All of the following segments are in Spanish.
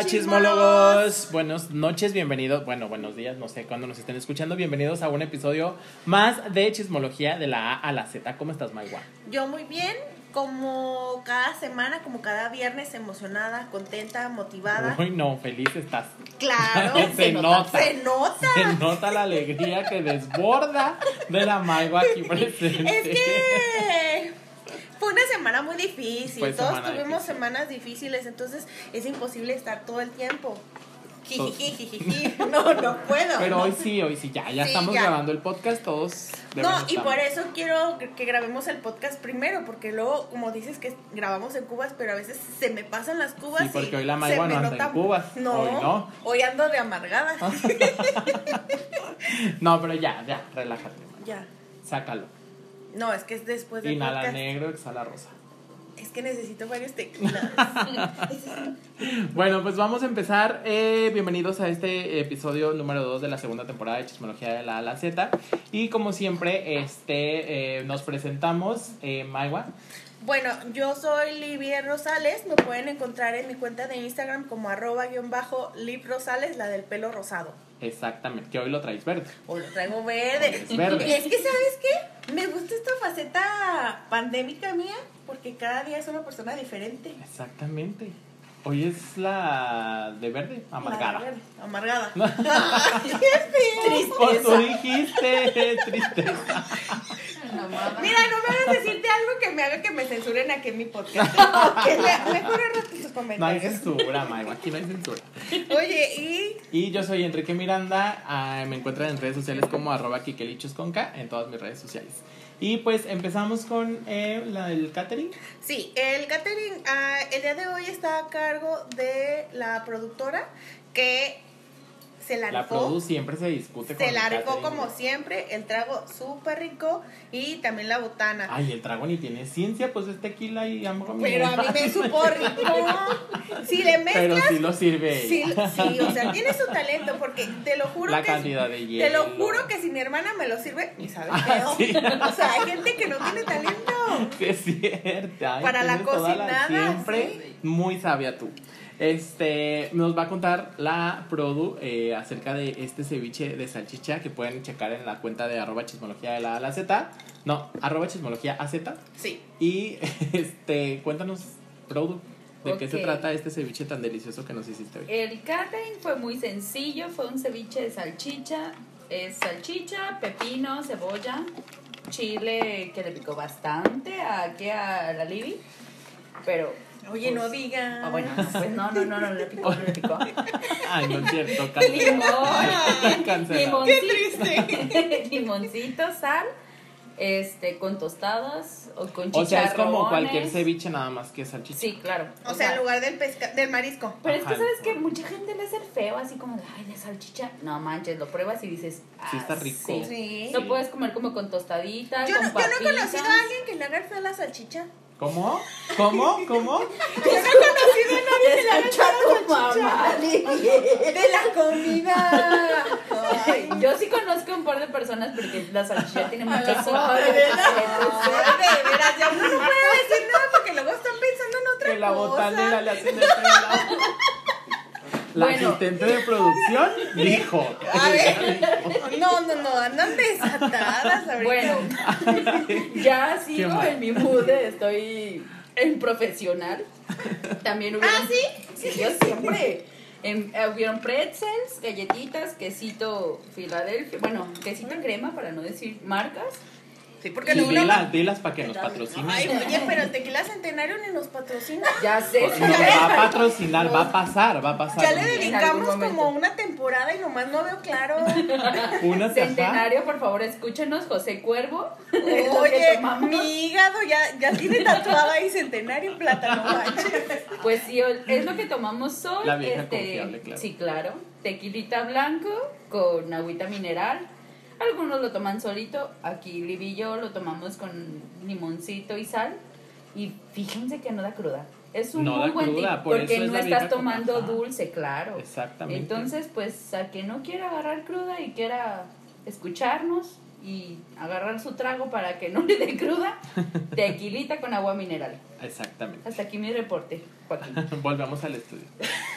Hola chismólogos, buenas noches, bienvenidos, bueno, buenos días, no sé cuándo nos estén escuchando, bienvenidos a un episodio más de chismología de la A a la Z. ¿Cómo estás, Maigua? Yo muy bien, como cada semana, como cada viernes, emocionada, contenta, motivada. Uy, no, feliz estás. Claro, se, nota, Se nota. Se nota la alegría que desborda de la Maigua aquí presente. Es que fue una semana muy difícil. Todos semana tuvimos difícil. semanas difíciles, entonces es imposible estar todo el tiempo. No, no puedo. Pero no. hoy sí, hoy sí, ya, ya Sí, estamos ya. grabando el podcast, todos. No, y por eso quiero que grabemos el podcast primero, porque luego, como dices que grabamos en cubas, pero a veces se me pasan las cubas. Sí, porque y hoy la Maigua no anda en cubas, No, hoy no. hoy ando de amargada. No, pero ya, ya, relájate, ya. sácalo. No, es que es después del Inhala podcast. negro, exhala rosa. Es que necesito varios tequilas. Bueno, pues vamos a empezar. Eh, bienvenidos a este episodio número 2 de la segunda temporada de Chismología de la a la Z. Y como siempre, este eh, nos presentamos, eh, Maiwa. Bueno, yo soy Livia Rosales. Me pueden encontrar en mi cuenta de Instagram como arroba guion bajo Liv Rosales, la del pelo rosado. Exactamente, que hoy lo traes verde. O lo traigo verde. Es verde. Y es que, ¿sabes qué? Me gusta esta faceta pandémica mía porque cada día es una persona diferente. Exactamente. Hoy es la de verde, La amargada. verde, Amargada. Ay, qué feo. Pues tú dijiste, tristeza. Mira, no me hagas decirte algo que me haga que me censuren aquí en mi podcast. Que le- mejor tus No hay comentarios. censura, Maiwa, aquí no hay censura. Oye, y Y yo soy Enrique Miranda, ah, me encuentran en redes sociales como arroba kikelichos con K en todas mis redes sociales. Y pues empezamos con eh, la, el catering. sí, el catering ah, el día de hoy está a cargo de la productora que se la La rifó. Produ siempre se discute con Se la catering. como siempre, el trago súper rico y también la botana. Ay, el trago ni tiene ciencia, pues es tequila y amor. Pero a mí me supo rico. Si le Pero mezclas, sí lo sirve sí, o sea, tiene su talento porque te lo juro La que cantidad de te hielo. lo juro que si mi hermana me lo sirve, me sabe Ah, sí. O sea, hay gente que no tiene talento. Sí, es cierto. Ay, Para la cocinada, siempre muy sabia tú. Este, nos va a contar la Produ eh, acerca de este ceviche de salchicha que pueden checar en la cuenta de arroba chismología de la, A a la Z. No, arroba chismología AZ. Sí. Y este, cuéntanos, Produ, de qué se trata este ceviche tan delicioso que nos hiciste hoy. El catering fue muy sencillo, fue un ceviche de salchicha, es salchicha, pepino, cebolla, chile que le picó bastante aquí a la Libby, pero Oye, no Pues, diga. ah, bueno, pues no, no, no, no le picó, no le picó. Ay, no es cierto, Limón, limoncito, limoncito, sal, este, con tostadas o con O sea, chicharrones. es como cualquier ceviche nada más que salchicha. Sí, claro. O sea, en lugar del pesca del marisco. Pero es que sabes que mucha gente le hace el feo, así como, de, ay, de salchicha. No manches, lo pruebas y dices, ah, Sí está rico. Sí. Lo puedes comer como con tostadita, Yo con no, yo no he conocido a alguien que le haga el feo a la salchicha. ¿Cómo? ¿Cómo? ¿Cómo? Escucha a tu mamá. De la comida. Ay, Yo sí conozco un par de personas porque la salchicha tiene mucho sabor. de veras, de veras, ya uno no puede decir nada porque luego están pensando en otra Que la cosa. botanera le hacen el. La Bueno. asistente de producción dijo. A ver, no, no, no, andan desatadas ahorita. Bueno, ya sigo en mi mood, de estoy en profesional. También hubieron. ¿Ah, sí? Sí, yo siempre. En- eh, hubieron pretzels, galletitas, quesito Filadelfia, bueno, quesito en crema para no decir marcas. Sí, porque luego dilas, dilas para que nos patrocinen. Ay, oye, pero el tequila centenario ni nos patrocina. Ya sé. Pues no va a patrocinar, va a pasar, va a pasar. Ya le dedicamos algún momento. como una temporada y nomás no veo claro. Una. Centenario, por favor, escúchenos, José Cuervo. Es lo que Oye, tomamos. mi hígado ya, ya tiene tatuado ahí centenario plátano manches. Pues sí, es lo que tomamos hoy. La vieja este, confiable, claro. Sí, claro. Tequilita blanco con agüita mineral. Algunos lo toman solito. Aquí Liv y yo lo tomamos con limoncito y sal. Y fíjense que no da cruda. Es un No muy buen cruda, tip por porque es no estás tomando con- dulce, claro. Exactamente. Entonces, pues a que no quiera agarrar cruda y quiera escucharnos, y agarrar su trago para que no le dé cruda, tequilita con agua mineral. Exactamente. Hasta aquí mi reporte, Joaquín. Volvamos al estudio.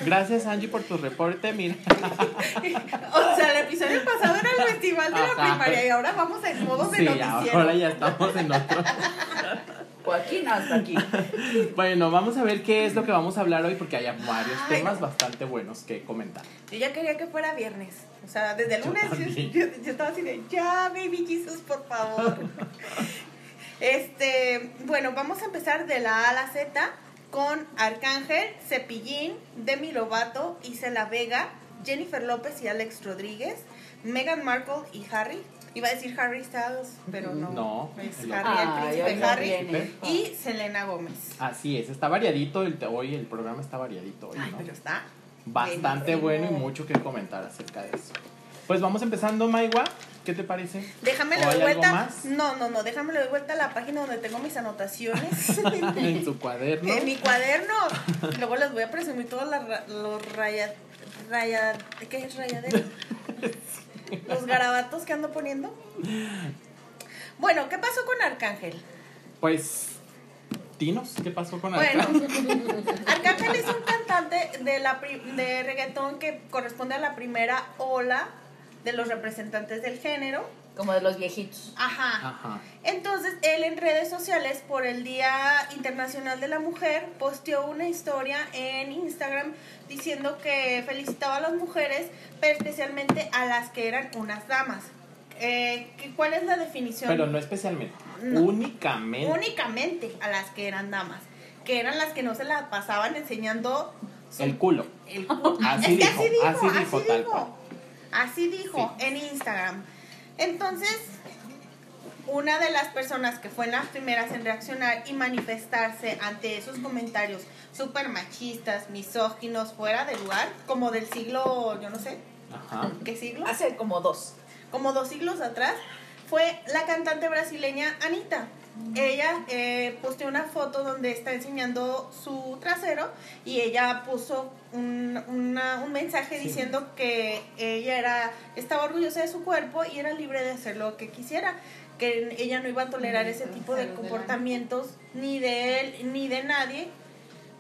Gracias, Angie, por tu reporte. Mira, O sea, el episodio pasado era el festival de la primaria y ahora vamos en modo de sí, noticiero. ahora ya estamos en otro. Joaquín, hasta aquí. Bueno, vamos a ver qué es lo que vamos a hablar hoy porque hay varios Ay. temas bastante buenos que comentar. Yo ya quería que fuera viernes. O sea, desde el lunes yo- yo estaba así de, ya, baby Jesus, por favor. Este, bueno, vamos a empezar de la A a la Z con Arcángel, Cepillín, Demi Lovato, Isela Vega, Jennifer López y Alex Rodríguez, Meghan Markle y Harry. Iba a decir Harry Styles, pero no. No, Es Harry, el príncipe Harry. viene. Y Selena Gómez. Así es, está variadito el, hoy, el programa está variadito hoy, Ay, ¿no? pero está. Bastante bueno y mucho que comentar acerca de eso. Pues vamos empezando, Maigua. ¿Qué te parece? Déjame ¿O le doy hay algo vuelta. No, no, no, déjame le doy vuelta a la página donde tengo mis anotaciones. en su cuaderno. En mi cuaderno. Luego les voy a presumir todos los raya, raya, ¿qué es rayadero? los garabatos que ando poniendo. Bueno, ¿qué pasó con Arcángel? Pues, dinos, ¿qué pasó con Bueno, Arcángel? Arcángel es un cantante de, la, de reggaetón que corresponde a la primera ola de los representantes del género. Como de los viejitos. Ajá. Ajá. Entonces, él en redes sociales, por el Día Internacional de la Mujer, posteó una historia en Instagram diciendo que felicitaba a las mujeres, pero especialmente a las que eran unas damas. Eh, ¿qué- ¿Cuál es la definición? Pero no especialmente. No. Únicamente. Únicamente a las que eran damas, que eran las que no se la pasaban enseñando su- el culo. el cu- Así es que dijo, así dijo, así así dijo, dijo, tal cual. Así dijo en Instagram. Entonces, una de las personas que fue en las primeras en reaccionar y manifestarse ante esos comentarios súper machistas, misóginos, fuera de lugar, como del siglo, yo no sé, Ajá. ¿qué siglo? Hace como dos. como dos siglos atrás, fue la cantante brasileña Anita. Ella eh, posteó una foto donde está enseñando su trasero y ella puso un, una- un mensaje Sí. diciendo que ella era estaba orgullosa de su cuerpo y era libre de hacer lo que quisiera, que ella no iba a tolerar ese tipo de comportamientos ni de él ni de nadie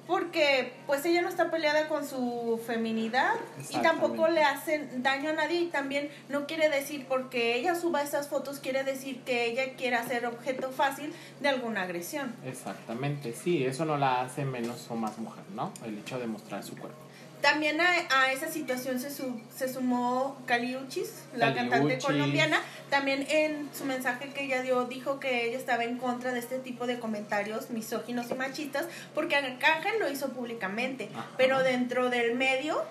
porque pues ella no está peleada con su feminidad y tampoco le hacen daño a nadie y también no quiere decir porque ella suba estas fotos quiere decir que ella quiera ser objeto fácil de alguna agresión. Exactamente, sí, eso no la hace menos o más mujer, ¿no? El hecho de mostrar su cuerpo. También a, a esa situación se, su- se sumó Caliuchis, la cantante colombiana. También en su mensaje que ella dio dijo que ella estaba en contra de este tipo de comentarios misóginos y machistas porque Arcángel lo hizo públicamente, Ajá. pero dentro del medio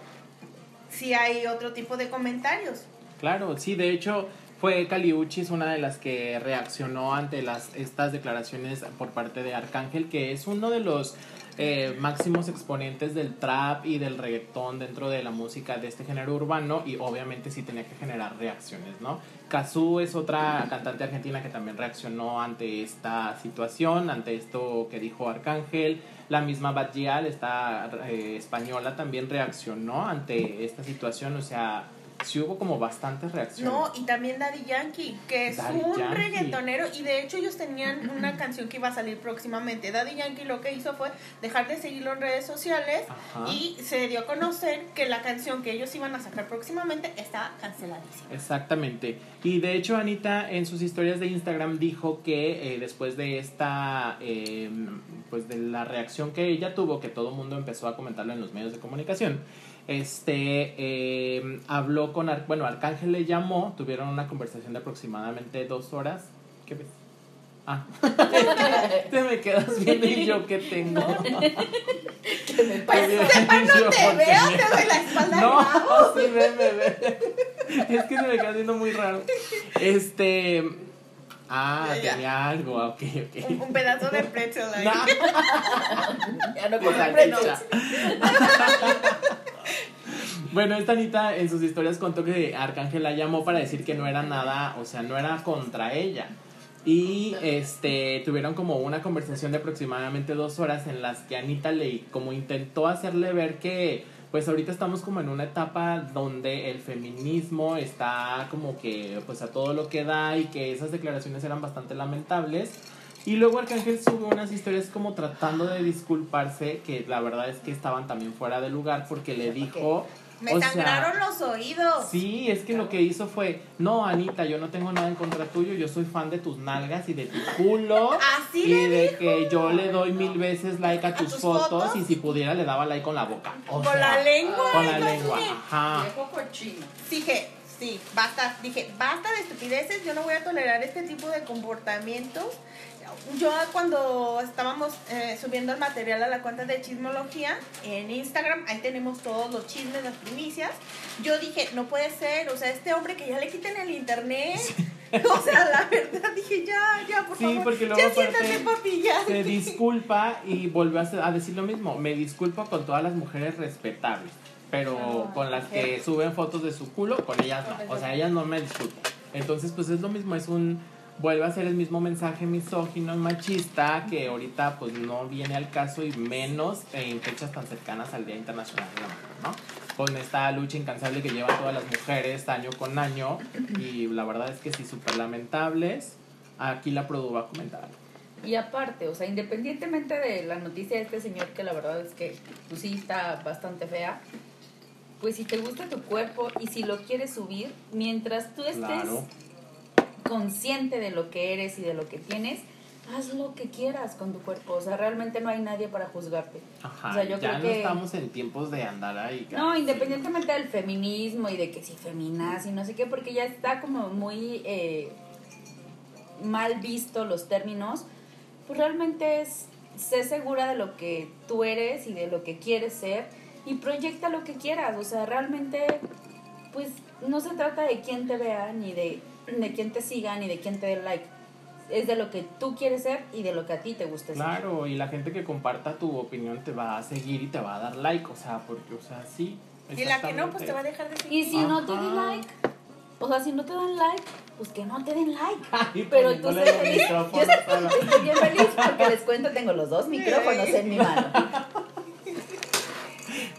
sí hay otro tipo de comentarios. Claro, sí, de hecho fue Caliuchis una de las que reaccionó ante las estas declaraciones por parte de Arcángel, que es uno de los eh, máximos exponentes del trap y del reggaetón dentro de la música de este género urbano y obviamente sí tenía que generar reacciones, ¿no? Kazú es otra cantante argentina que también reaccionó ante esta situación, ante esto que dijo Arcángel. La misma Bad esta eh, española, también reaccionó ante esta situación, o sea, sí hubo como bastantes reacciones. No, y también Daddy Yankee, que es Daddy un Yankee. reggaetonero y de hecho ellos tenían una canción que iba a salir próximamente. Daddy Yankee lo que hizo fue dejar de seguirlo en redes sociales Ajá. y se dio a conocer que la canción que ellos iban a sacar próximamente estaba canceladísima. Exactamente. Y de hecho Anita en sus historias de Instagram dijo que eh, después de esta, eh, pues de la reacción que ella tuvo, que todo el mundo empezó a comentarlo en los medios de comunicación, este, eh, habló con, Ar- bueno, Arcángel le llamó, tuvieron una conversación de aproximadamente dos horas. ¿Qué ves? Ah, te me quedas viendo y yo qué tengo. Que me pasa. no te veo, te doy la espalda. no, sí, ve, ve, ve. Es que se me queda haciendo muy raro. Este. Ah, Ya, ya. tenía algo, ah, ok, Un, ok. un pedazo de pretzel ahí. No, Ya no salchicha. Bueno, esta Anita en sus historias contó que Arcángel la llamó para decir que no era nada, o sea, no era contra ella. Y este tuvieron como una conversación de aproximadamente dos horas en las que Anita le como intentó hacerle ver que pues ahorita estamos como en una etapa donde el feminismo está como que pues a todo lo que da y que esas declaraciones eran bastante lamentables. Y luego Arcángel sube unas historias como tratando de disculparse, que la verdad es que estaban también fuera de lugar porque le dijo... Me o sea, sangraron los oídos. Sí, es que lo que hizo fue, no, Anita, yo no tengo nada en contra tuyo, yo soy fan de tus nalgas y de tu culo. Así y le de dijo. que yo le doy mil veces like a tus, tus fotos, fotos? y si pudiera le daba like con la boca. O Con sea, la lengua. Con la lengua, ajá. Dije, sí, basta, dije, basta de estupideces, yo no voy a tolerar este tipo de comportamientos. Yo cuando estábamos eh, subiendo el material a la cuenta de chismología en Instagram, ahí tenemos todos los chismes, las primicias, yo dije, no puede ser, o sea, este hombre que ya le quiten el internet, o sea, la verdad, dije, ya, ya, por Sí, favor, porque luego ya siéntate, papi, ya. Se disculpa y a, hacer- a decir lo mismo. Me disculpo con todas las mujeres respetables, pero Ah, con las que suben fotos de su culo, con ellas no. O sea, ellas no me disculpan. Entonces, pues es lo mismo, es un vuelve a ser el mismo mensaje misógino y machista que ahorita pues no viene al caso y menos en fechas tan cercanas al Día Internacional de la Mujer, ¿no? Con esta lucha incansable que llevan todas las mujeres año con año y la verdad es que sí, súper lamentables. Aquí la Produ va a comentar algo. Y aparte, o sea, independientemente de la noticia de este señor, que la verdad es que pues sí está bastante fea, pues si te gusta tu cuerpo y si lo quieres subir, mientras tú estés Claro. Consciente de lo que eres y de lo que tienes, haz lo que quieras con tu cuerpo. O sea, realmente no hay nadie para juzgarte. Ajá, O sea, yo ya creo no que- estamos en tiempos de andar ahí. No, sí. independientemente del feminismo y de que si feminaz y no sé qué, porque ya está como muy eh, mal visto los términos, pues realmente es sé segura de lo que tú eres y de lo que quieres ser y proyecta lo que quieras, o sea, realmente pues no se trata de quién te vea, ni de, de quién te siga, ni de quién te dé like. Es de lo que tú quieres ser y de lo que a ti te gusta ser. Claro, y la gente que comparta tu opinión te va a seguir y te va a dar like, o sea, porque, o sea, sí. Y la que no, pues te va a dejar de seguir. Y si no te den like, o sea, si no te dan like, pues que no te den like. Ay, Pero tú sé los feliz. micrófonos Yo estoy bien feliz porque les cuento, tengo los dos micrófonos en mi mano.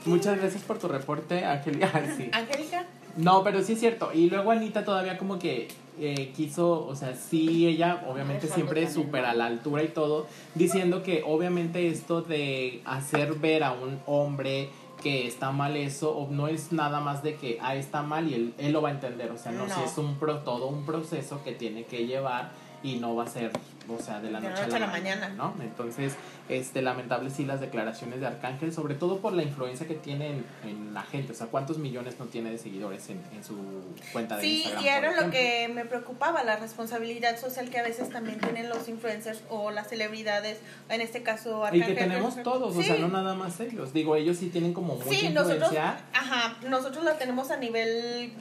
Muchas gracias por tu reporte, Angélica. Ay, sí. Angélica, No, pero sí es cierto. Y luego Anita todavía como que eh, quiso, o sea, sí, ella obviamente Eso siempre súper a la altura y todo, diciendo que obviamente esto de hacer ver a un hombre que está mal eso, no es nada más de que, ah, está mal y él, él lo va a entender, o sea, no, No. si es un pro, todo un proceso que tiene que llevar y no va a ser, o sea, de la De noche, a la, mañana, ¿no? Entonces, este, lamentable sí las declaraciones de Arcángel, sobre todo por la influencia que tiene en, en la gente, o sea, cuántos millones no tiene de seguidores en, en su cuenta de Sí, Instagram. y era lo que me preocupaba, la responsabilidad social que a veces también tienen los influencers o las celebridades, en este caso Y Arcángel. que tenemos todos, o Sí. sea, no nada más ellos. Digo, ellos sí tienen como mucha Sí, nosotros, influencia. ajá, nosotros la tenemos a nivel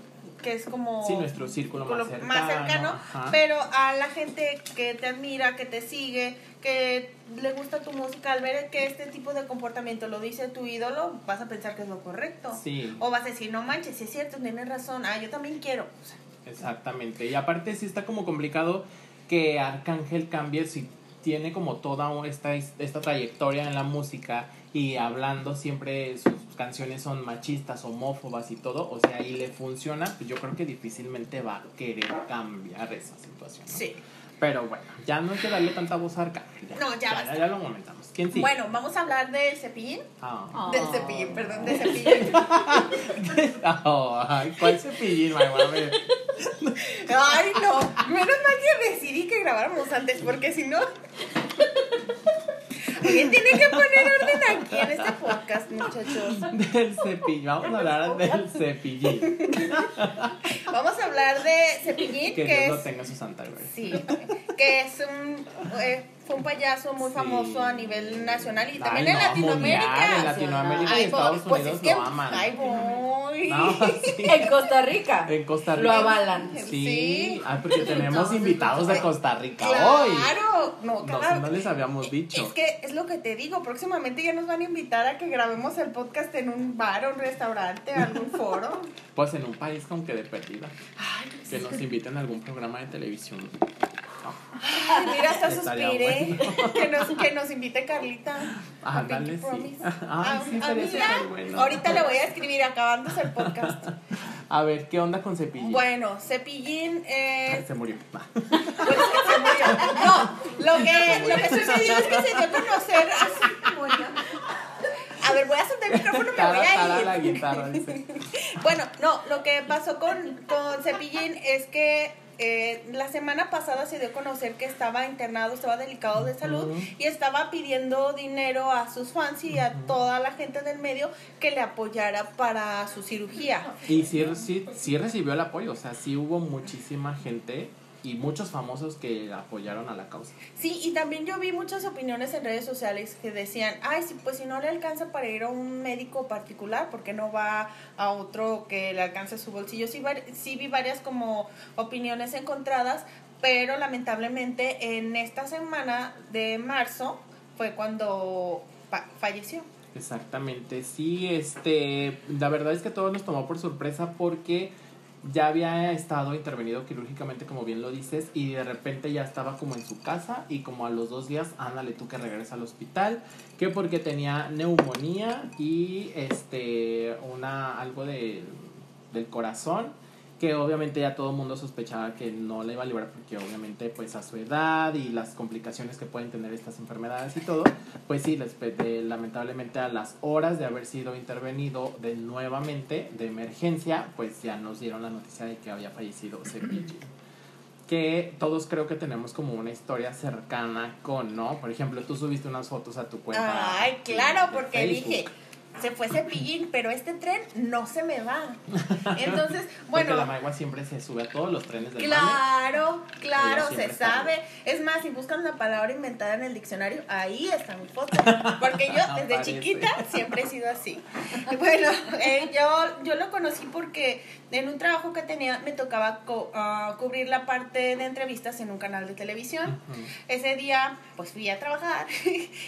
que es como Sí, nuestro círculo más cercano. más cercano, ajá. pero a la gente que te admira, que te sigue, que le gusta tu música, al ver que este tipo de comportamiento lo dice tu ídolo, vas a pensar que es lo correcto. Sí, O vas a decir, no manches, si es cierto, tienes razón, ah, yo también quiero. O sea, exactamente. Y aparte sí está como complicado que Arcángel cambie si tiene como toda esta, esta trayectoria en la música y hablando siempre sus canciones son machistas, homófobas y todo, o sea, y le funciona, pues yo creo que difícilmente va a querer cambiar esa situación. ¿no? sí. Pero bueno, ya no hay que darle tanta voz a Arcángel. No, ya ya, lo comentamos. ¿Quién sí? Bueno, vamos a hablar del cepillín. Ah. Del cepillín, perdón, del cepillín. Ay, ¿cuál cepillín. Ay, no. Menos mal que decidí que grabáramos antes, porque si no. Alguien tiene que poner orden aquí en este podcast, muchachos. Del cepillín. Vamos a hablar del cepillín. Vamos a hablar de cepillín, Que que Dios lo es. tenga en su santa gloria. Sí, que es un. eh, fue un payaso muy Sí. famoso a nivel nacional y también Ay, en no, Latinoamérica. mundial, en Latinoamérica y Ay, voy, Estados pues Unidos es que. lo aman. Ay, voy. No, sí. En Costa Rica. En Costa Lo Rica. avalan. Sí. Sí. Ay, porque tenemos Entonces, invitados de Costa Rica hoy. Claro, no, No, cada- no les habíamos dicho. Es que es lo que te digo, próximamente ya nos van a invitar a que grabemos el podcast en un bar un restaurante, algún foro. Pues en un país como que de perdida. Ay, Que nos inviten a algún programa de televisión. Ay, mira, hasta Estaría suspiré. bueno. Que, nos, que nos invite Carlita. a Ándale, sí. Ah, sí, súper bueno. Ahorita le voy a escribir acabándose el podcast. A ver, ¿qué onda con Cepillín? Bueno, Cepillín Ay, eh, se murió. Ah. pues, se murió. No, lo que, lo que sucedió es que se dio a conocer así. A ver, voy a soltar el micrófono, me voy a ir. la guitarra, dice. Bueno, no, lo que pasó con, con Cepillín es que eh, la semana pasada se dio a conocer que estaba internado, estaba delicado de salud y estaba pidiendo dinero a sus fans y a toda la gente del medio que le apoyara para su cirugía. Y sí, sí, sí recibió el apoyo, o sea, sí hubo muchísima gente y muchos famosos que apoyaron a la causa. Sí, y también yo vi muchas opiniones en redes sociales que decían, ay, sí, pues si no le alcanza para ir a un médico particular, ¿por qué no va a otro que le alcance su bolsillo? Sí, sí vi varias como opiniones encontradas, pero lamentablemente en esta semana de marzo fue cuando fa- falleció. Exactamente, sí, este, la verdad es que todo nos tomó por sorpresa porque ya había estado intervenido quirúrgicamente, como bien lo dices, y de repente ya estaba como en su casa y como a los dos días, ándale tú que regresa al hospital, que porque tenía neumonía y este, una, algo de, del corazón, que obviamente ya todo el mundo sospechaba que no le iba a librar porque obviamente pues a su edad y las complicaciones que pueden tener estas enfermedades y todo, pues sí, lamentablemente a las horas de haber sido intervenido de nuevamente de emergencia, pues ya nos dieron la noticia de que había fallecido Cepillín. Que todos creo que tenemos como una historia cercana con, ¿no? Por ejemplo, tú subiste unas fotos a tu cuenta. Ay, de- claro, de porque Facebook. dije, se fue Cepillín, pero este tren no se me va. Entonces, Porque bueno, la magua siempre se sube a todos los trenes del mame. Claro, claro, Ella se sabe. Es más, si buscan la palabra inventada en el diccionario, ahí está mi foto. Porque yo desde Aparece. chiquita siempre he sido así. Bueno, eh, yo, yo lo conocí porque en un trabajo que tenía me tocaba co- ah, cubrir la parte de entrevistas en un canal de televisión. Ujú. Ese día, pues fui a trabajar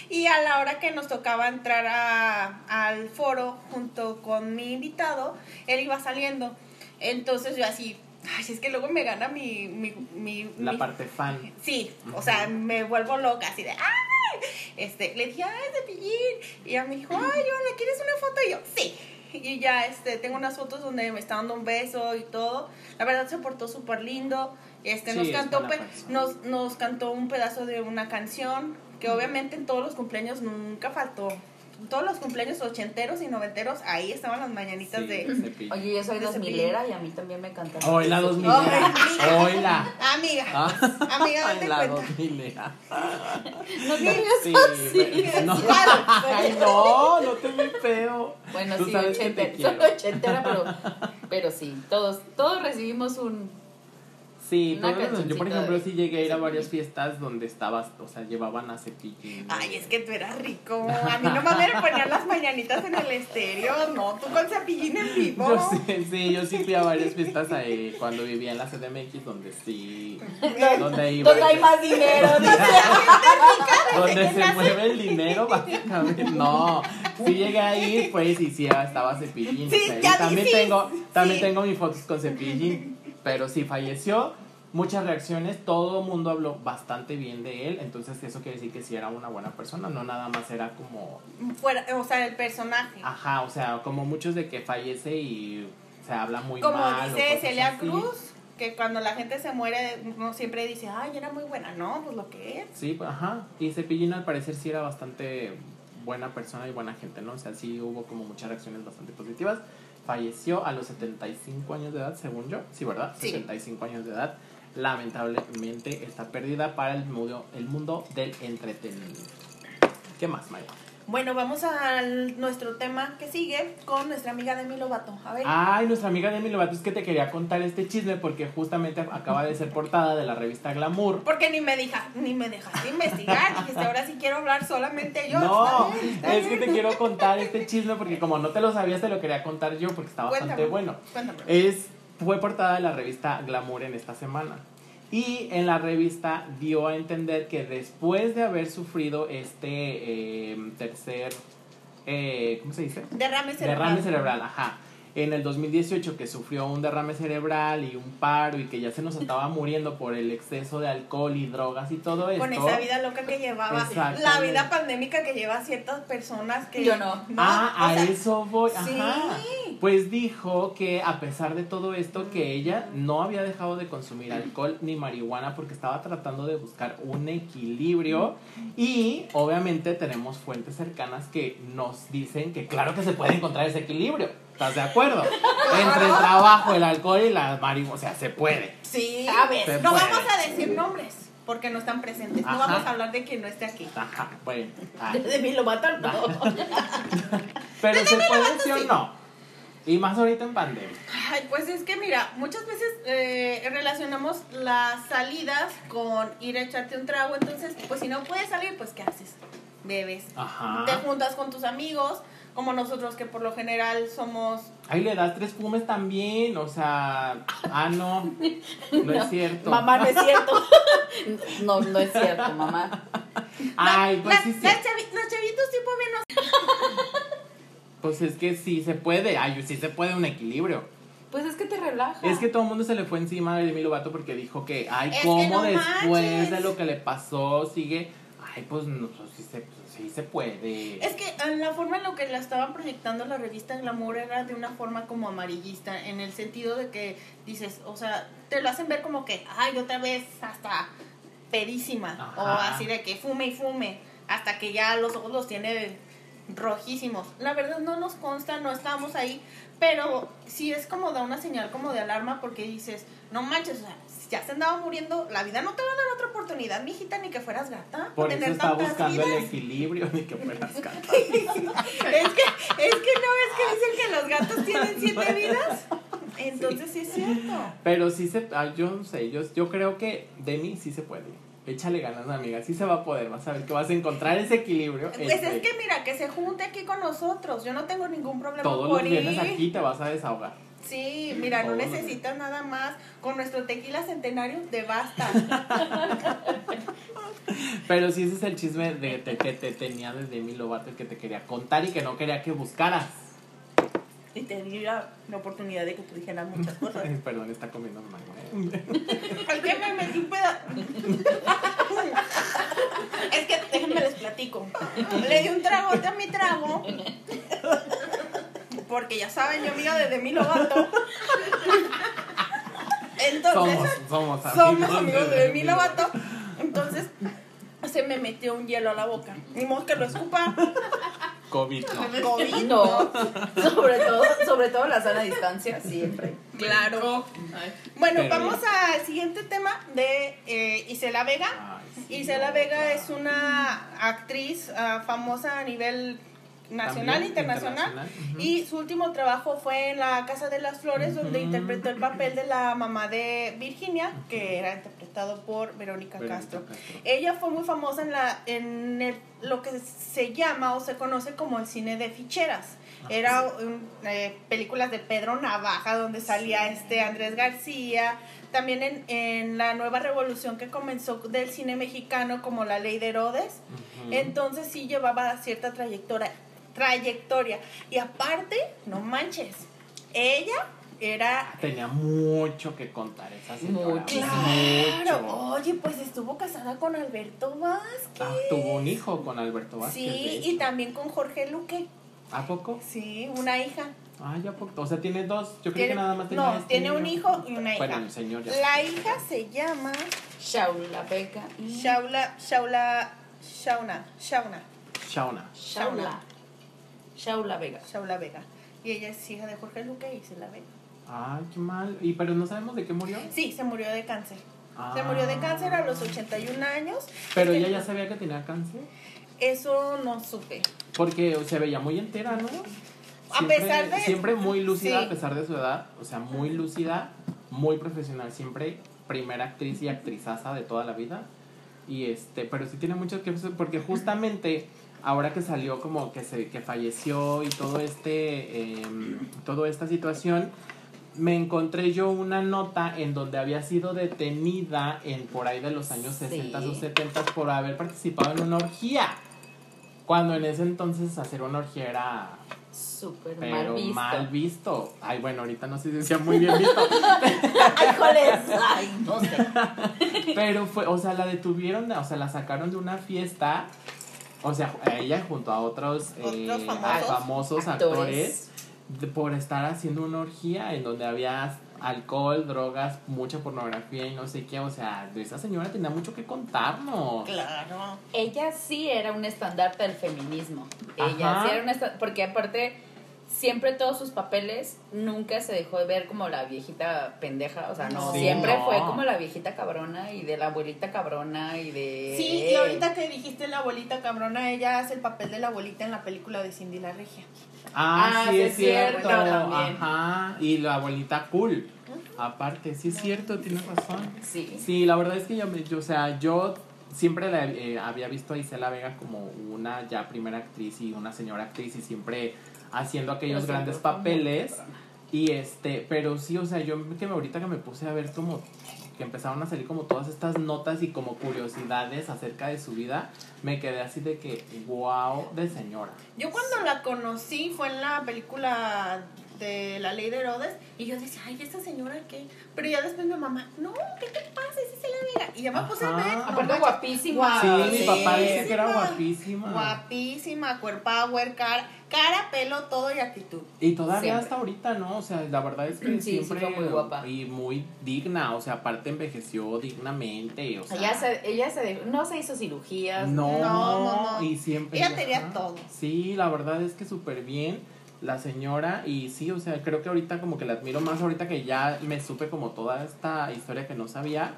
y a la hora que nos tocaba entrar a- al foro junto con mi invitado, él iba saliendo. Entonces yo así, ay, es que luego me gana mi... mi, mi- La mi- parte fan. Sí, o sea, me vuelvo loca así de, ¡ay! Este, le dije, ¡ay, Cepillín! Y ella me dijo, ¡ay, hola, ¿quieres una foto? Y yo, sí. Y ya, este, tengo unas fotos donde me está dando un beso y todo. La verdad se portó súper lindo. Este, Sí, nos cantó, nos, nos cantó un pedazo de una canción que obviamente en todos los cumpleaños nunca faltó. Todos los cumpleaños ochenteros y noventeros, ahí estaban las mañanitas Sí, de... Oye, yo soy dos milera y a mí también me encanta. Hola, dos milera. Hola. Amiga, Ah. amiga, Ay, date la cuenta. dos milera. No digas Sí, así. no. Ay, no, no te vi feo. Bueno, Tú sí, ochentera. Soy ochentera, pero, pero sí, todos, todos recibimos un... Sí, los- yo por ejemplo de- sí llegué a ir a varias fiestas donde estabas, o sea, llevaban a Cepillín. Ay, es que tú eras rico. A mí nomás me ponían las mañanitas en el estéreo. No, tú con cepillín en vivo. Yo sí, sí, yo sí fui a varias fiestas ahí cuando vivía en la CDMX donde sí, donde iba, Donde hay más dinero, dice. donde se mueve el dinero básicamente. No, sí llegué ahí, pues y sí estaba Cepillín. Sí, o sea, y ya vi, también sí, tengo, también sí. tengo mis fotos con Cepillín, pero sí falleció. Muchas reacciones, todo el mundo habló bastante bien de él, entonces eso quiere decir que sí era una buena persona, no nada más era como Fuera, o sea, el personaje. Ajá, o sea, como muchos de que fallece y se habla muy Como mal. o dice Celia así. Cruz, que cuando la gente se muere, uno siempre dice, ay, era muy buena. No, pues lo que es. Sí, pues, ajá. Y Cepillín al parecer sí era bastante buena persona y buena gente, ¿no? O sea, sí hubo como muchas reacciones bastante positivas. Falleció a los 75 años de edad, según yo. Sí, ¿verdad? Sí. 75 años de edad. Lamentablemente está perdida para el mundo, el mundo del entretenimiento. ¿Qué más, Maya? Bueno, vamos a nuestro tema que sigue con nuestra amiga Demi Lovato. A ver. Ay, nuestra amiga Demi Lovato, es que te quería contar este chisme porque justamente acaba de ser portada de la revista Glamour. Porque ni me, deja, ni me dejaste investigar. Dijiste, ahora sí quiero hablar solamente yo. No, Está bien, está es que te quiero contar este chisme porque como no te lo sabías, te lo quería contar yo porque está bastante Cuéntame, bueno. Cuéntame. Es, fue portada de la revista Glamour en esta semana. Y en la revista dio a entender que después de haber sufrido este eh, tercer, eh, ¿cómo se dice? Derrame cerebral. Derrame cerebral, ajá. En el 2018 que sufrió un derrame cerebral y un paro y que ya se nos estaba muriendo por el exceso de alcohol y drogas y todo esto. Con esa vida loca que llevaba, la vida pandémica que lleva ciertas personas que... Yo no. ah, O a sea, eso voy. sí. Pues dijo que a pesar de todo esto, que ella no había dejado de consumir alcohol ni marihuana porque estaba tratando de buscar un equilibrio. Y obviamente tenemos fuentes cercanas que nos dicen que claro que se puede encontrar ese equilibrio. ¿Estás de acuerdo? Entre el trabajo, el alcohol y la marihuana. O sea, se puede. Sí, A ver, Se no puede. vamos a decir nombres porque no están presentes. No vamos a hablar de quien no esté aquí. Ajá, bueno. De mí lo matan, no. Pero se puede, sí o no. Y más ahorita en pandemia. Ay, pues es que mira, muchas veces eh, relacionamos las salidas con ir a echarte un trago, entonces, pues si no puedes salir, pues ¿qué haces? Bebes. Ajá. Te juntas con tus amigos, como nosotros que por lo general somos... Ahí le das tres fumes también, o sea, ah, no, no, es cierto. Mamá, no es cierto. No, no es cierto, mamá. Ay, pues La- sí, sí. las chavi- los chavitos tipo menos... Pues es que sí se puede, ay, sí se puede un equilibrio. Pues es que te relaja. Es que todo el mundo se le fue encima de Demi Lovato porque dijo que, ay, Es que cómo no después manches. de lo que le pasó sigue, ay, pues no, pues sí se, pues sí se puede. Es que eh, la forma en la que la estaban proyectando la revista Glamour era de una forma como amarillista, en el sentido de que dices, o sea, te lo hacen ver como que, ay, otra vez hasta pedísima, Ajá. o así de que fume y fume, hasta que ya los ojos los tiene rojísimos. La verdad no nos consta, no estábamos ahí, pero sí es como da una señal como de alarma porque dices, no manches, o sea, ya se andaba muriendo, la vida no te va a dar otra oportunidad, mijita, ni que fueras gata. Por eso está buscando vidas. el equilibrio ni que fueras gata. Es que, es que no ves que dicen que los gatos tienen siete vidas. Entonces sí, es cierto. Pero sí se, ay, yo no sé, yo, yo creo que Demi sí se puede. Échale ganas, amiga, sí se va a poder, vas a ver que vas a encontrar ese equilibrio. Pues entre es que mira, que se junte aquí con nosotros. Yo no tengo ningún problema todos por los viernes ir. aquí te vas a desahogar. Sí, mira, no necesitas nada más. Con nuestro tequila centenario te basta. Pero sí ese es el chisme de, de que te tenía de Demi Lovato que te quería contar y que no quería que buscaras. y te di la, la oportunidad de que tú dijeras muchas cosas. Ay, Perdón, está comiendo mango. ¿eh? ¿Por qué me metí un peda? Es que déjenme les platico. Le di un tragote a mi trago. Porque ya saben, yo amiga de Demi Lovato. Entonces, Somos, somos amigos. somos amigos de Demi Lovato. Entonces, se me metió un hielo a la boca. Ni modo que lo escupa. COVID, no. COVID, No, sobre todo, sobre todo la sana distancia, siempre. Claro. Bueno, Pero vamos al siguiente tema de eh, Isela Vega. Ay, sí, Isela no, Vega no. es una actriz ah, famosa a nivel nacional, También internacional. internacional. Y su último trabajo fue en La Casa de las Flores, donde Ujú. interpretó el papel de la mamá de Virginia, que era interpretado por Verónica, Verónica Castro. Castro. Ella fue muy famosa en, la, en el- lo que se llama o se conoce como el cine de ficheras. Era un, eh, películas de Pedro Navaja, donde salía este Andrés García. También en, en la nueva revolución que comenzó del cine mexicano, como La Ley de Herodes. Ujú. Entonces sí llevaba cierta trayectoria. Trayectoria. Y aparte, no manches, ella era Tenía mucho que contar esa señora. Muchísimo. Claro, Mucho. oye, pues estuvo casada con Alberto Vázquez. Ah, tuvo un hijo con Alberto Vázquez. Sí, y también con Jorge Luque. ¿A poco? Sí, una hija. Ah, ya poco. O sea, tiene dos. Yo creo Tiene- que nada más tenía no, este tiene un hijo y una hija. Bueno, señor ya. La hija se llama Shaula Beca Shaula, Shaula, Shauna, Shauna, Shauna. Shaula. Shaula Vega. Shaula Vega. Y ella es hija de Jorge Luque y se la ve. Ay, qué mal. ¿Y pero no sabemos de qué murió? Sí, se murió de cáncer. Se Ah. murió de cáncer a los 81 años. Pero Es que ella ya sabía que tenía cáncer. Eso no supe. Porque se veía muy entera, ¿no? A pesar de- Siempre muy lúcida, Sí. a pesar de su edad. O sea, muy lúcida, muy profesional. Siempre primera actriz y actrizaza de toda la vida. Y este, pero sí tiene mucho que porque justamente ahora que salió como que se que falleció y todo este em, toda esta situación me encontré yo una nota en donde había sido detenida en por ahí de los años Sí. 60 o 70 por haber participado en una orgía. Cuando en ese entonces hacer una orgía era Súper mal pero visto. mal visto. Ay, bueno, ahorita no sé si decía muy bien visto. Ay, joles. Ay, no sé. Pero fue, o sea, la detuvieron, o sea, la sacaron de una fiesta. O sea, a ella junto a otros, eh, famosos. actores. Actores. de- por estar haciendo una orgía en donde había alcohol, drogas, mucha pornografía y no sé qué. O sea, esa señora tenía mucho que contarnos. Claro. Ella sí era un estandarte del feminismo. Ella Ajá. sí era un esta- porque aparte siempre todos sus papeles nunca se dejó de ver como la viejita pendeja, o sea, no, Sí, siempre no. fue como la viejita cabrona y de la abuelita cabrona y de Sí, y ahorita que dijiste la abuelita cabrona, ella hace el papel de la abuelita en la película de Cindy la Regia. Ah, Ah, sí, sí es es cierto. cierto, también. Ajá. Y la abuelita cool. Aparte, sí es cierto, tienes razón. Sí. Sí, la verdad es que yo, me- yo, o sea, yo siempre la, eh, había visto a Isela Vega como una ya primera actriz y una señora actriz y siempre haciendo aquellos Pero grandes papeles. Y este, pero sí, o sea, yo que me, ahorita que me puse a ver como que empezaron a salir como todas estas notas y como curiosidades acerca de su vida, me quedé así de que, wow, de señora. Yo cuando la conocí fue en la película de La Ley de Herodes y yo decía, ay, ¿esta señora qué? Pero ya después mi mamá, no, ¿qué te pasa? Y ya me puse a Ajá. ver. no Aparte manches, guapísima. Sí, mi papá dice que era guapísima. Guapísima, cuerpo power, cara, cara, pelo, todo y actitud. Y todavía Siempre. hasta ahorita, ¿no? O sea, la verdad es que Sí, siempre muy guapa. y muy digna, o sea, aparte envejeció dignamente, o sea, Ella se, ella se dejó- no se hizo cirugías. no, No, no, no. y siempre Ella tenía todo. Sí, la verdad es que súper bien la señora y sí, o sea, creo que ahorita como que la admiro más ahorita que ya me supe como toda esta historia que no sabía.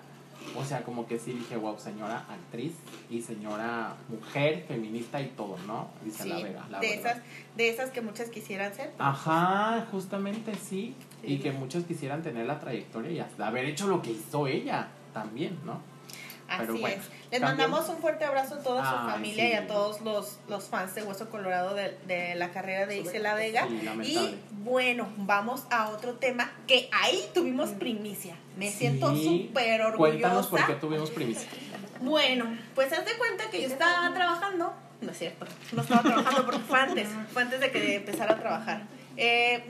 O sea, como que sí dije, wow, señora actriz y señora mujer, feminista y todo, ¿no? Dice Sí, la Vega, la de verdad. esas, de esas que muchas quisieran ser. Ajá, justamente sí. Sí. Y que muchos quisieran tener la trayectoria y hasta haber hecho lo que hizo ella también, ¿no? Pero Así bueno, es. Les mandamos un fuerte abrazo a toda su Ay, familia y a todos los, los fans de Hueso Colorado de, de la carrera de Isela Vega. Sí, y bueno, vamos a otro tema que ahí tuvimos primicia. Me siento súper orgullosa. Cuéntanos por qué tuvimos primicia. Bueno, pues haz de cuenta que yo estaba trabajando. No es cierto, no estaba trabajando porque fue antes, fue antes de que empezara a trabajar. Eh,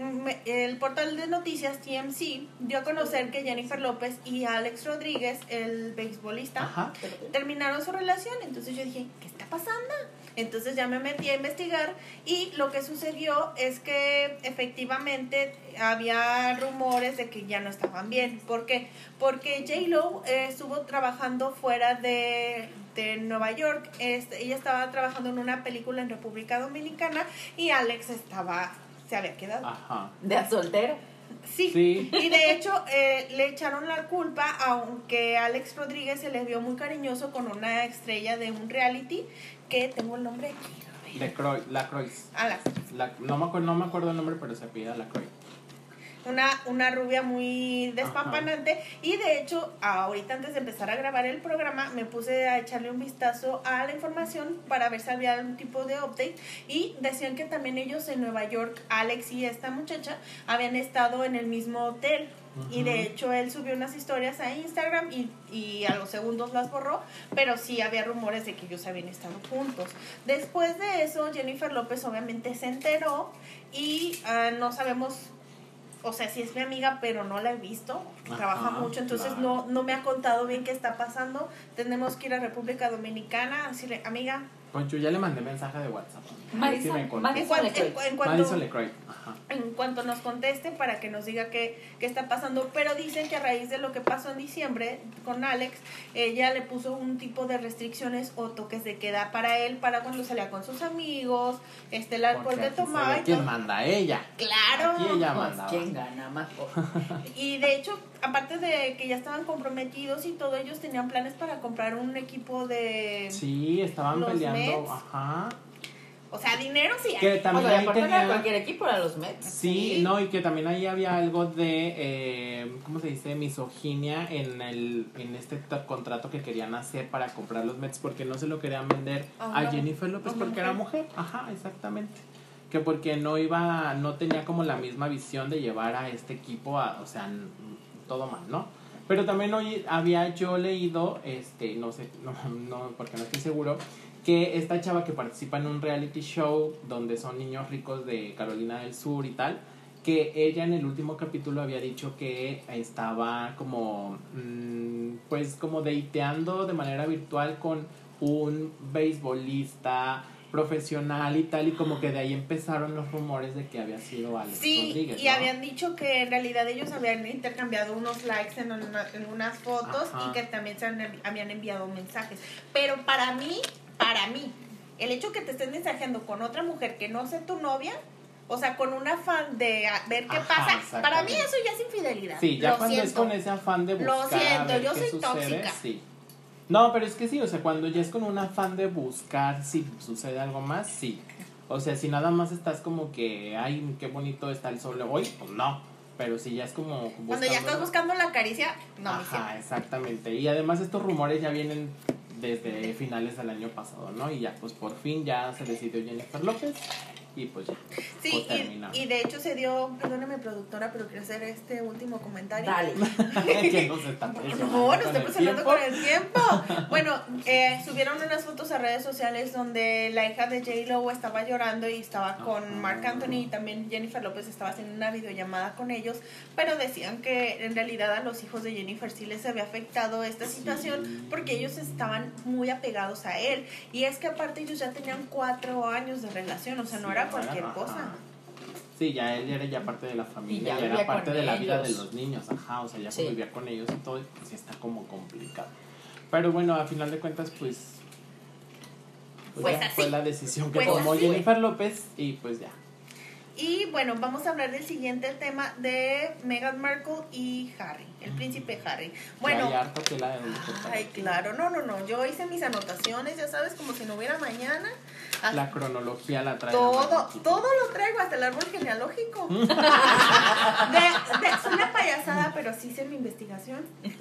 el portal de noticias TMC dio a conocer que Jennifer López y Alex Rodríguez, el beisbolista, Ajá. terminaron su relación. Entonces yo dije, ¿qué está pasando? Entonces ya me metí a investigar y lo que sucedió es que efectivamente había rumores de que ya no estaban bien. ¿Por qué? Porque J-Lo eh, estuvo trabajando fuera de, de Nueva York. Este, ella estaba trabajando en una película en República Dominicana y Alex estaba, se había quedado. Ajá. De a soltero. Sí. Sí. Y de hecho eh, le echaron la culpa, aunque Alex Rodríguez se le vio muy cariñoso con una estrella de un reality que tengo el nombre aquí. De Croy, la Croix. A la- La, no, me acuerdo, no me acuerdo el nombre, pero se pide la Croix. Una, una rubia muy despampanante. Y de hecho, ahorita antes de empezar a grabar el programa, me puse a echarle un vistazo a la información para ver si había algún tipo de update. Y decían que también ellos en Nueva York, Alex y esta muchacha, habían estado en el mismo hotel. Y de hecho él subió unas historias a Instagram y, y a los segundos las borró, pero sí había rumores de que ellos habían estado juntos. Después de eso, Jennifer López obviamente se enteró y ah, no sabemos, o sea, si es mi amiga, pero no la he visto, trabaja Ajá, mucho, entonces claro. no, no me ha contado bien qué está pasando. Tenemos que ir a República Dominicana, decirle, amiga, Poncho, ya le mandé mensaje de WhatsApp. En, Madison Lecroy. en- en cuanto... Madison en nos conteste para que nos diga qué, qué está pasando. Pero dicen que a raíz de lo que pasó en diciembre con Alex, ella le puso un tipo de restricciones o toques de queda para él, para cuando salía con sus amigos, este el alcohol Porque que tomaba. quién manda ella. Claro. Aquí ella Pues. ¿Quién gana más? Y de hecho, aparte de que ya estaban comprometidos y todo, ellos tenían planes para comprar un equipo de... Sí, estaban Los peleando. Mets. Ajá. O sea, dinero sí hay. Que O también sea, ahí tenía... cualquier equipo era los Mets. Sí, Sí. no, y que también ahí había algo de, eh, ¿cómo se dice? Misoginia en, el, en este contrato que querían hacer para comprar los Mets porque no se lo querían vender A a Jennifer López a porque era mujer. Ajá, exactamente. Que porque no iba, no tenía como la misma visión de llevar a este equipo a, o sea, todo mal, ¿no? Pero también hoy había yo leído, este, no sé, no, no, porque no estoy seguro, que esta chava que participa en un reality show donde son niños ricos de Carolina del Sur y tal, que ella en el último capítulo había dicho que estaba como, mm, pues como deiteando de manera virtual con un beisbolista profesional y tal, y como que de ahí empezaron los rumores de que había sido Alex Sí, Rodríguez. y ¿no? habían dicho que en realidad ellos habían intercambiado unos likes en, una- en unas fotos Ajá. y que también se habían enviado mensajes. Pero para mí, para mí, el hecho que te estés mensajeando con otra mujer que no sea tu novia, o sea, con un afán de ver qué Ajá, pasa, para mí eso ya es infidelidad. Sí, ya Lo cuando es con ese afán de Lo buscar a siento, ver yo qué soy sucede, tóxica. sí. No, pero es que sí, o sea, cuando ya es con un afán de buscar si sucede algo más, sí. O sea, si nada más estás como que, ay, qué bonito está el sol hoy, pues no. Pero si ya es como Cuando ya estás buscando la caricia, no Ajá, exactamente. Y además estos rumores ya vienen desde finales del año pasado, ¿no? Y ya, pues por fin ya se decidió Jennifer López y pues ya. Sí, y, de hecho se dio, perdóneme productora, pero quiero hacer este último comentario. Dale. que está presionando No, no con estoy el presionando tiempo. con el tiempo. Bueno, eh, subieron unas fotos a redes sociales donde la hija de J-Lo estaba llorando y estaba con. Marc Anthony y también Jennifer López estaba haciendo una videollamada con ellos, pero decían que en realidad a los hijos de Jennifer sí les había afectado esta Sí. situación porque ellos estaban muy apegados a él. Y es que aparte ellos ya tenían cuatro años de relación, o sea, no Sí, era cualquier ajá. cosa. Sí, ya él era ya parte de la familia, ya ya, era parte de la vida de los niños, ajá, o sea, ya Sí. convivía con ellos y todo, y pues está como complicado. Pero bueno, a final de cuentas, pues, pues Pues ya fue la decisión que Pues tomó así. Jennifer López y pues ya. Y bueno, vamos a hablar del siguiente tema de Meghan Markle y Harry, el príncipe Harry. Bueno, Ya hay harto que la de ay, claro, no, no, no, yo hice mis anotaciones, ya sabes, como si no hubiera mañana. Ah, La cronología la trae. todo, todo lo traigo, hasta el árbol genealógico. De, de- es una payasada, pero sí hice mi investigación.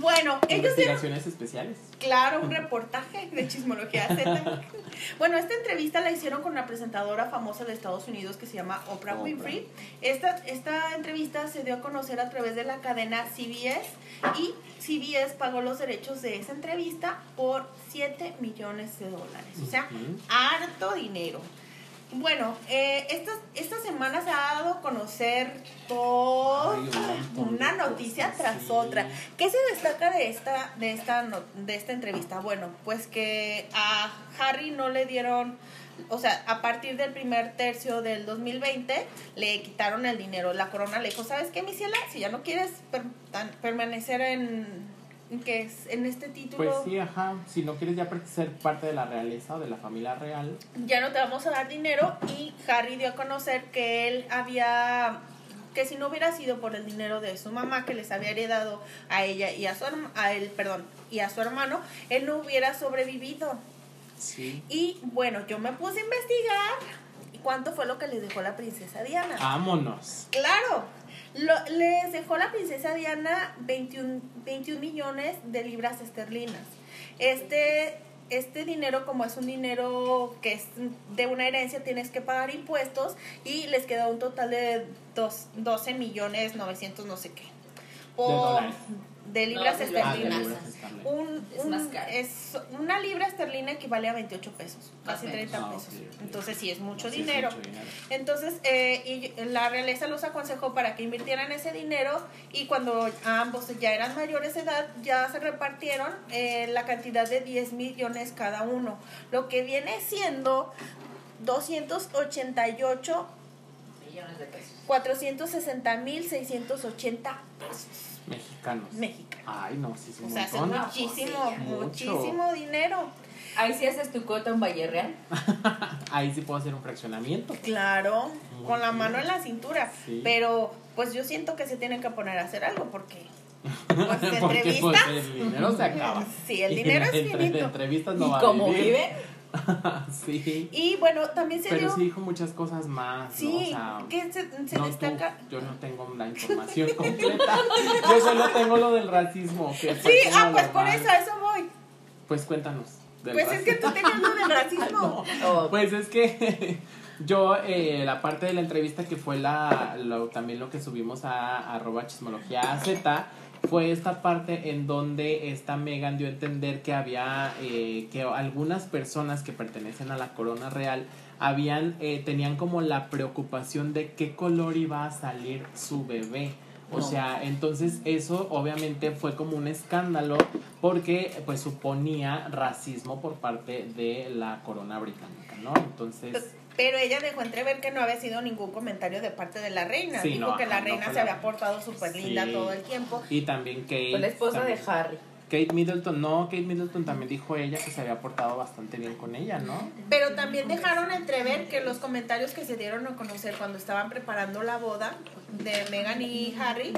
Bueno, ellos Investigaciones especiales. Claro, un reportaje de Chismología Z. Bueno, esta entrevista la hicieron con una presentadora famosa de Estados Unidos que se llama Oprah Oprah. Winfrey. Esta, esta entrevista se dio a conocer a través de la cadena CBS y CBS pagó los derechos de esa entrevista por 7 millones de dólares. O sea, harto dinero. Bueno, eh, esta semana se ha dado a conocer toda una noticia tras sí. otra. ¿Qué se destaca de esta, de esta, no- de esta entrevista? Bueno, pues que a Harry no le dieron, o sea, a partir del primer tercio del 2020 le quitaron el dinero. La corona le dijo, ¿sabes qué, mi ciela? Si ya no quieres per- tan- permanecer en que es, en este título, Pues sí, ajá. Si no quieres ya ser parte de la realeza o de la familia real, ya no te vamos a dar dinero. Y Harry dio a conocer que él había que si no hubiera sido por el dinero de su mamá que les había heredado a ella y a su a él, perdón, y a su hermano, él no hubiera sobrevivido. sí. Y bueno, yo me puse a investigar cuánto fue lo que les dejó la princesa Diana. Vámonos. Claro, lo- les dejó la princesa Diana 21, 21 millones de libras esterlinas. Este, este dinero, como es un dinero que es de una herencia, tienes que pagar impuestos y les queda un total de dos, 12 millones 900 no sé qué. de No, de libras. Esterlinas. libras. Un, Es un- más caro. es- una libra esterlina equivale a 28 pesos, casi o menos. 30 Ah, pesos. Entonces sí es mucho Sí, es dinero. mucho dinero. Entonces, eh, y la realeza los aconsejó para que invirtieran ese dinero y cuando ambos ya eran mayores de edad, ya se repartieron eh, la cantidad de 10 millones cada uno, lo que viene siendo 288, Millones de pesos. 460 mil 680 pesos Mexicanos. mexicanos. Ay, no, sí, es un O sea, es montón. No, muchísimo, muchísimo dinero. Ahí sí haces tu cuota en Valle Real. Ahí sí puedo hacer un fraccionamiento. Claro, Muy con la bien. mano en la cintura. Sí. Pero pues yo siento que se tienen que poner a hacer algo porque pues Porque entrevistas. pues, el dinero se acaba. Sí, el Y dinero es entre- finito. De entrevistas no y va a como vivir. sí. Y bueno, también se Pero dio. sí dijo muchas cosas más. ¿no? Sí, O sea, que se, se no, tú, destaca. yo no tengo la información completa. Yo solo tengo lo del racismo. Que Sí, ah, pues por eso, a eso voy. Pues cuéntanos. del Pues es que tú tenías lo del racismo. Oh, Pues es que yo, eh, la parte de la entrevista que fue la, lo- también lo que subimos a, arroba chismología Z, fue esta parte en donde esta Megan dio a entender que había eh, que algunas personas que pertenecen a la corona real habían eh, tenían como la preocupación de qué color iba a salir su bebé. O No. sea, entonces eso obviamente fue como un escándalo porque pues suponía racismo por parte de la corona británica, ¿no? Entonces, Pero ella dejó entrever que no había sido ningún comentario de parte de la reina. Sí, Dijo no, que ajá, la reina se la- había portado súper linda Sí. todo el tiempo. y también Kate. Fue la esposa de Harry. Kate Middleton, no, Kate Middleton también dijo ella que se había portado bastante bien con ella, ¿no? Pero también dejaron entrever que los comentarios que se dieron a conocer cuando estaban preparando la boda de Meghan y Harry,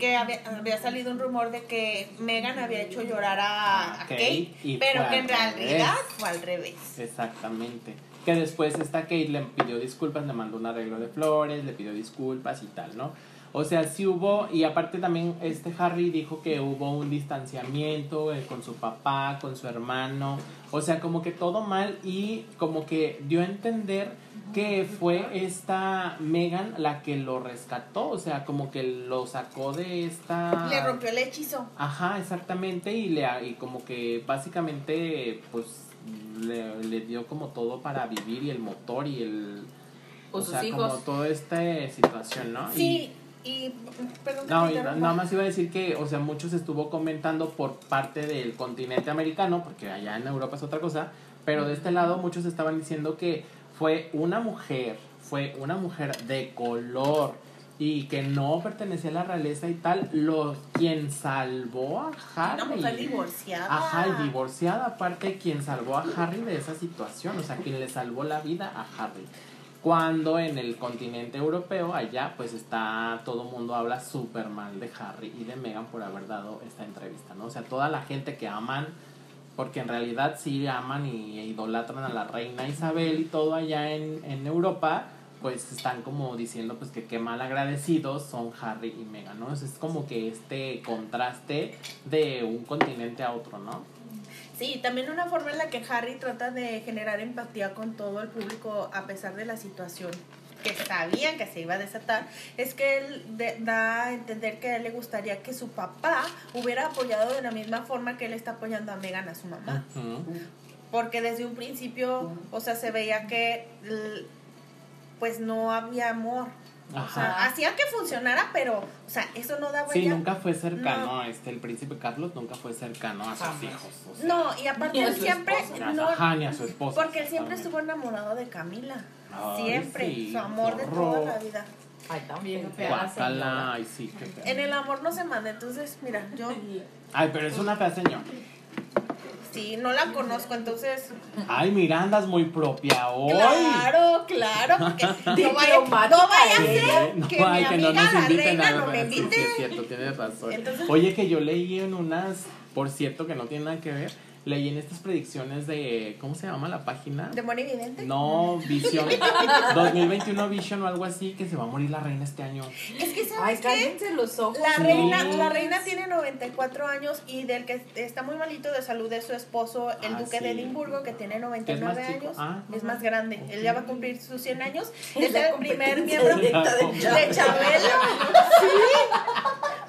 que había, había salido un rumor de que Meghan había hecho llorar a, a Kate, Kate, y pero que en al realidad revés. fue al revés. Exactamente. Que después esta Kate le pidió disculpas, le mandó un arreglo de flores, le pidió disculpas y tal, ¿no? O sea, sí hubo, y aparte también este Harry dijo que hubo un distanciamiento eh, con su papá, con su hermano, o sea, como que todo mal y como que dio a entender que fue esta Megan la que lo rescató, o sea, como que lo sacó de esta... Le rompió el hechizo. Ajá, exactamente, y, le, y como que básicamente pues le, le dio como todo para vivir y el motor y el... O o sus sea, hijos. como toda esta situación, ¿no? Sí, y perdón que No, y nada más iba a decir que, o sea, muchos estuvo comentando por parte del continente americano, porque allá en Europa es otra cosa, pero de este lado muchos estaban diciendo que fue una mujer, fue una mujer de color y que no pertenecía a la realeza y tal, lo quien salvó a Harry. Una mujer divorciada. Ajá, y divorciada, aparte, quien salvó a Harry de esa situación, o sea, quien le salvó la vida a Harry. Cuando en el continente europeo, allá, pues está, todo mundo habla súper mal de Harry y de Meghan por haber dado esta entrevista, ¿no? O sea, toda la gente que aman, porque en realidad sí aman y idolatran a la reina Isabel y todo allá en, en Europa, pues están como diciendo pues que qué mal agradecidos son Harry y Meghan, ¿no? Es como que este contraste de un continente a otro, ¿no? Sí, también una forma en la que Harry trata de generar empatía con todo el público a pesar de la situación que sabían que se iba a desatar, es que él de- da a entender que a él le gustaría que su papá hubiera apoyado de la misma forma que él está apoyando a Megan a su mamá. Porque desde un principio, o sea, se veía que pues no había amor. O sea, Ajá. hacía que funcionara, pero, o sea, eso no daba Sí, ya- nunca fue cercano, No. este, el príncipe Carlos nunca fue cercano a sus Jamás. hijos. o sea, No, y aparte él siempre, esposa. no, Ajá, ni a su esposa. porque él siempre estuvo enamorado de Camila. Ay, siempre, sí, su amor de toda la vida. Ay, también Bien fea la Guácala, señora. ay, sí, qué feo. En el amor no se manda, entonces, mira, yo Ay, pero es una fea señora. Sí no la conozco, entonces, Ay, mira, andas muy propia hoy. claro, claro, porque no vaya, no vaya a ser No, que ay, mi que amiga no nos la reina no me sí, sí, invite. es cierto, tienes razón. Entonces- Oye, que yo leí en unas, por cierto, que no tiene nada que ver, leí en estas predicciones de, ¿cómo se llama la página? ¿Demonio evidente? No, Vision, 2021 Vision o algo así, que se va a morir la reina este año. Es que, Ay, ¿sabes qué? cállense los ojos. La Sí. reina, la reina tiene 94 años y del que está muy malito de salud es su esposo, el Ah, duque de. Edimburgo, que tiene ¿Que es 99 más chico? años. Ah, es más grande. Él ya va a cumplir sus 100 años. Es Es el primer miembro de de. Chabelo. Sí.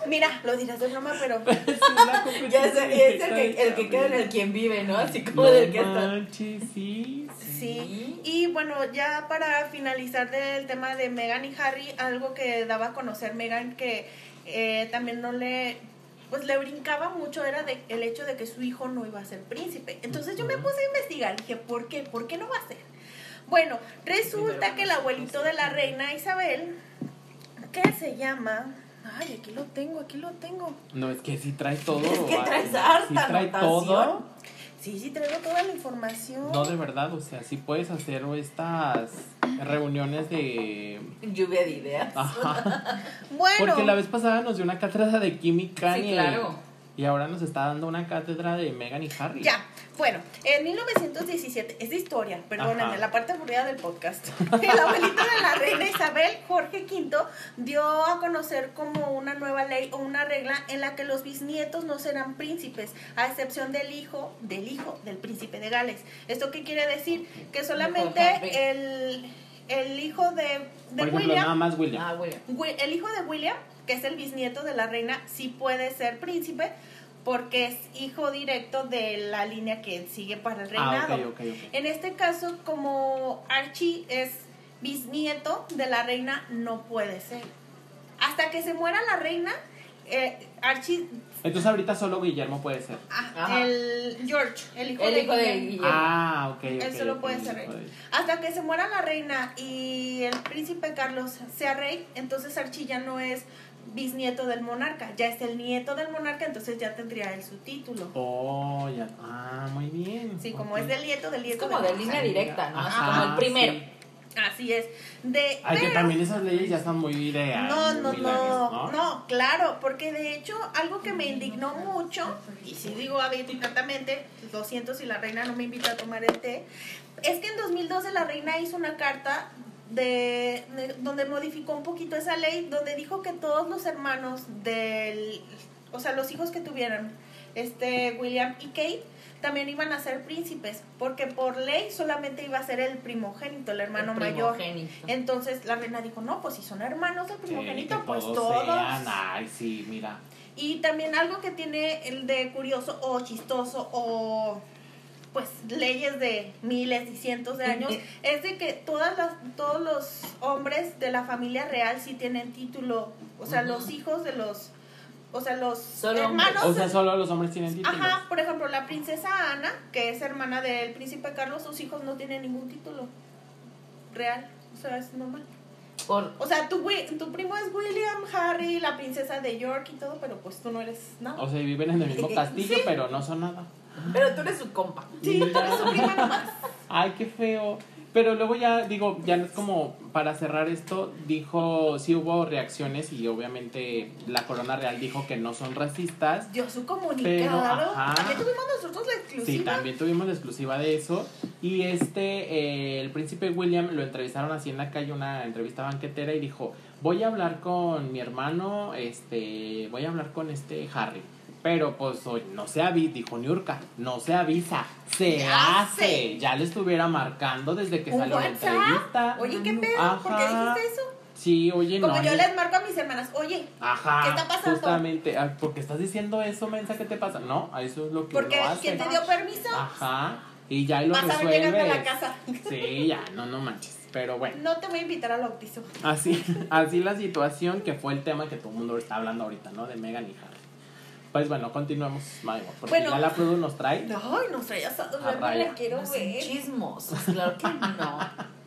Mira, lo dirás de broma, pero Ya es, es el, que, el que queda en el quien vive, ¿no? Así como No del que está. manches, sí. sí. Y bueno, ya para finalizar del tema de Meghan y Harry, algo que daba a conocer Meghan que eh, también no le pues le brincaba mucho era de, el hecho de que su hijo no iba a ser príncipe. Entonces yo me puse a investigar, dije, ¿por qué? ¿Por qué no va a ser? Bueno, resulta que el abuelito de la reina Isabel, que se llama... Ay, aquí lo tengo, aquí lo tengo. No, es que sí trae todo. Es que traes sí harta trae anotación. todo. Sí, sí, traigo toda la información. No, de verdad, o sea, sí puedes hacer estas reuniones de... Lluvia de ideas. Ajá. Bueno, Porque la vez pasada nos dio una cátedra de química Sí, y, claro. Y ahora nos está dando una cátedra de Megan y Harry. Ya, bueno, en 1917, es de historia, perdónenme, Ajá. la parte aburrida del podcast. El abuelito de la reina Isabel, Jorge V, dio a conocer como una nueva ley o una regla en la que los bisnietos no serán príncipes, a excepción del hijo del hijo del príncipe de Gales. ¿Esto qué quiere decir? Que solamente el, el hijo de, de Por ejemplo, William, nada más William. Ah, William. Wi- el hijo de William, que es el bisnieto de la reina, sí puede ser príncipe porque es hijo directo de la línea que sigue para el ah, reinado. En este caso, como Archie es bisnieto de la reina, no puede ser. Hasta que se muera la reina, eh, Archie, Entonces ahorita solo Guillermo puede ser. ah, el George, el hijo El de hijo de Guillermo. Guillermo. Ah, ok, ok. Él solo puede ser rey. de- Hasta que se muera la reina y el príncipe Carlos sea rey, entonces Archie ya no es bisnieto del monarca, ya es el nieto del monarca, entonces ya tendría él su título. Oh, ya. Ah, muy bien. Sí, como es del nieto del Es nieto como del de línea directa, ¿no? Ajá, como el primero. sí. Así es. De, Ay, que también esas leyes ya están muy de. ah, No, no, no, no, claro, porque de hecho algo que me indignó mucho, y si digo abiertamente, lo siento si la reina no me invita a tomar el té, es que en 2012 la reina hizo una carta de, de- donde modificó un poquito esa ley, donde dijo que todos los hermanos del, o sea, los hijos que tuvieran, este William y Kate, también iban a ser príncipes, porque por ley solamente iba a ser el primogénito, el hermano El mayor. Entonces la reina dijo, no, pues si son hermanos del primogénito, pues todos todos. sean. Ay, sí, mira. Y también algo que tiene el de curioso o chistoso o pues leyes de miles y cientos de años es de que todas las todos los hombres de la familia real sí tienen título, o sea, los hijos de los o sea, los Solo hermanos O sea, solo los hombres tienen títulos. Ajá, por ejemplo, la princesa Ana, que es hermana del príncipe Carlos, sus hijos no tienen ningún título real, o sea, es normal. Por, O sea, tu, wi- tu primo es William, Harry, la princesa de York y todo, pero pues tú no eres nada. O sea, viven en el mismo castillo, Sí. pero no son nada. Pero tú eres su compa. Sí, tú eres su prima nomás. Ay, qué feo. Pero luego ya, digo, ya es como para cerrar esto, dijo, sí hubo reacciones y obviamente la corona real dijo que no son racistas. Dio su comunicado. También tuvimos nosotros la Sí, exclusiva. también tuvimos la exclusiva de eso. Y este, eh, el príncipe William lo entrevistaron así en la calle, una entrevista banquetera, y dijo, voy a hablar con mi hermano, este, voy a hablar con este Harry. Pero pues hoy no se avisa, dijo Niurka, no se avisa, se hace. Ya le estuviera marcando desde que ¿Un salió la entrevista. Oye, ¿qué pedo? ¿Por qué Ajá. dijiste eso? Sí, oye, Como no. yo ni- les marco a mis hermanas, oye, Ajá, ¿Qué está pasando? justamente, ah, porque estás diciendo eso, mensa, ¿qué te pasa? No, eso es lo que porque lo. ¿quién te dio permiso? Ajá. Y ya lo Vas a ver resuelves. llegando a la casa. Sí, ya, no, no manches. Pero bueno, No te voy a invitar al bautizo. así, así la situación que fue el tema que todo el mundo está hablando ahorita, ¿no? De Megan y Harry. Pues bueno, continuemos, Mayo, porque Bueno. ya la Produ nos trae. Ay, nos trae asados, A no la quiero No ver. chismosos, claro que no.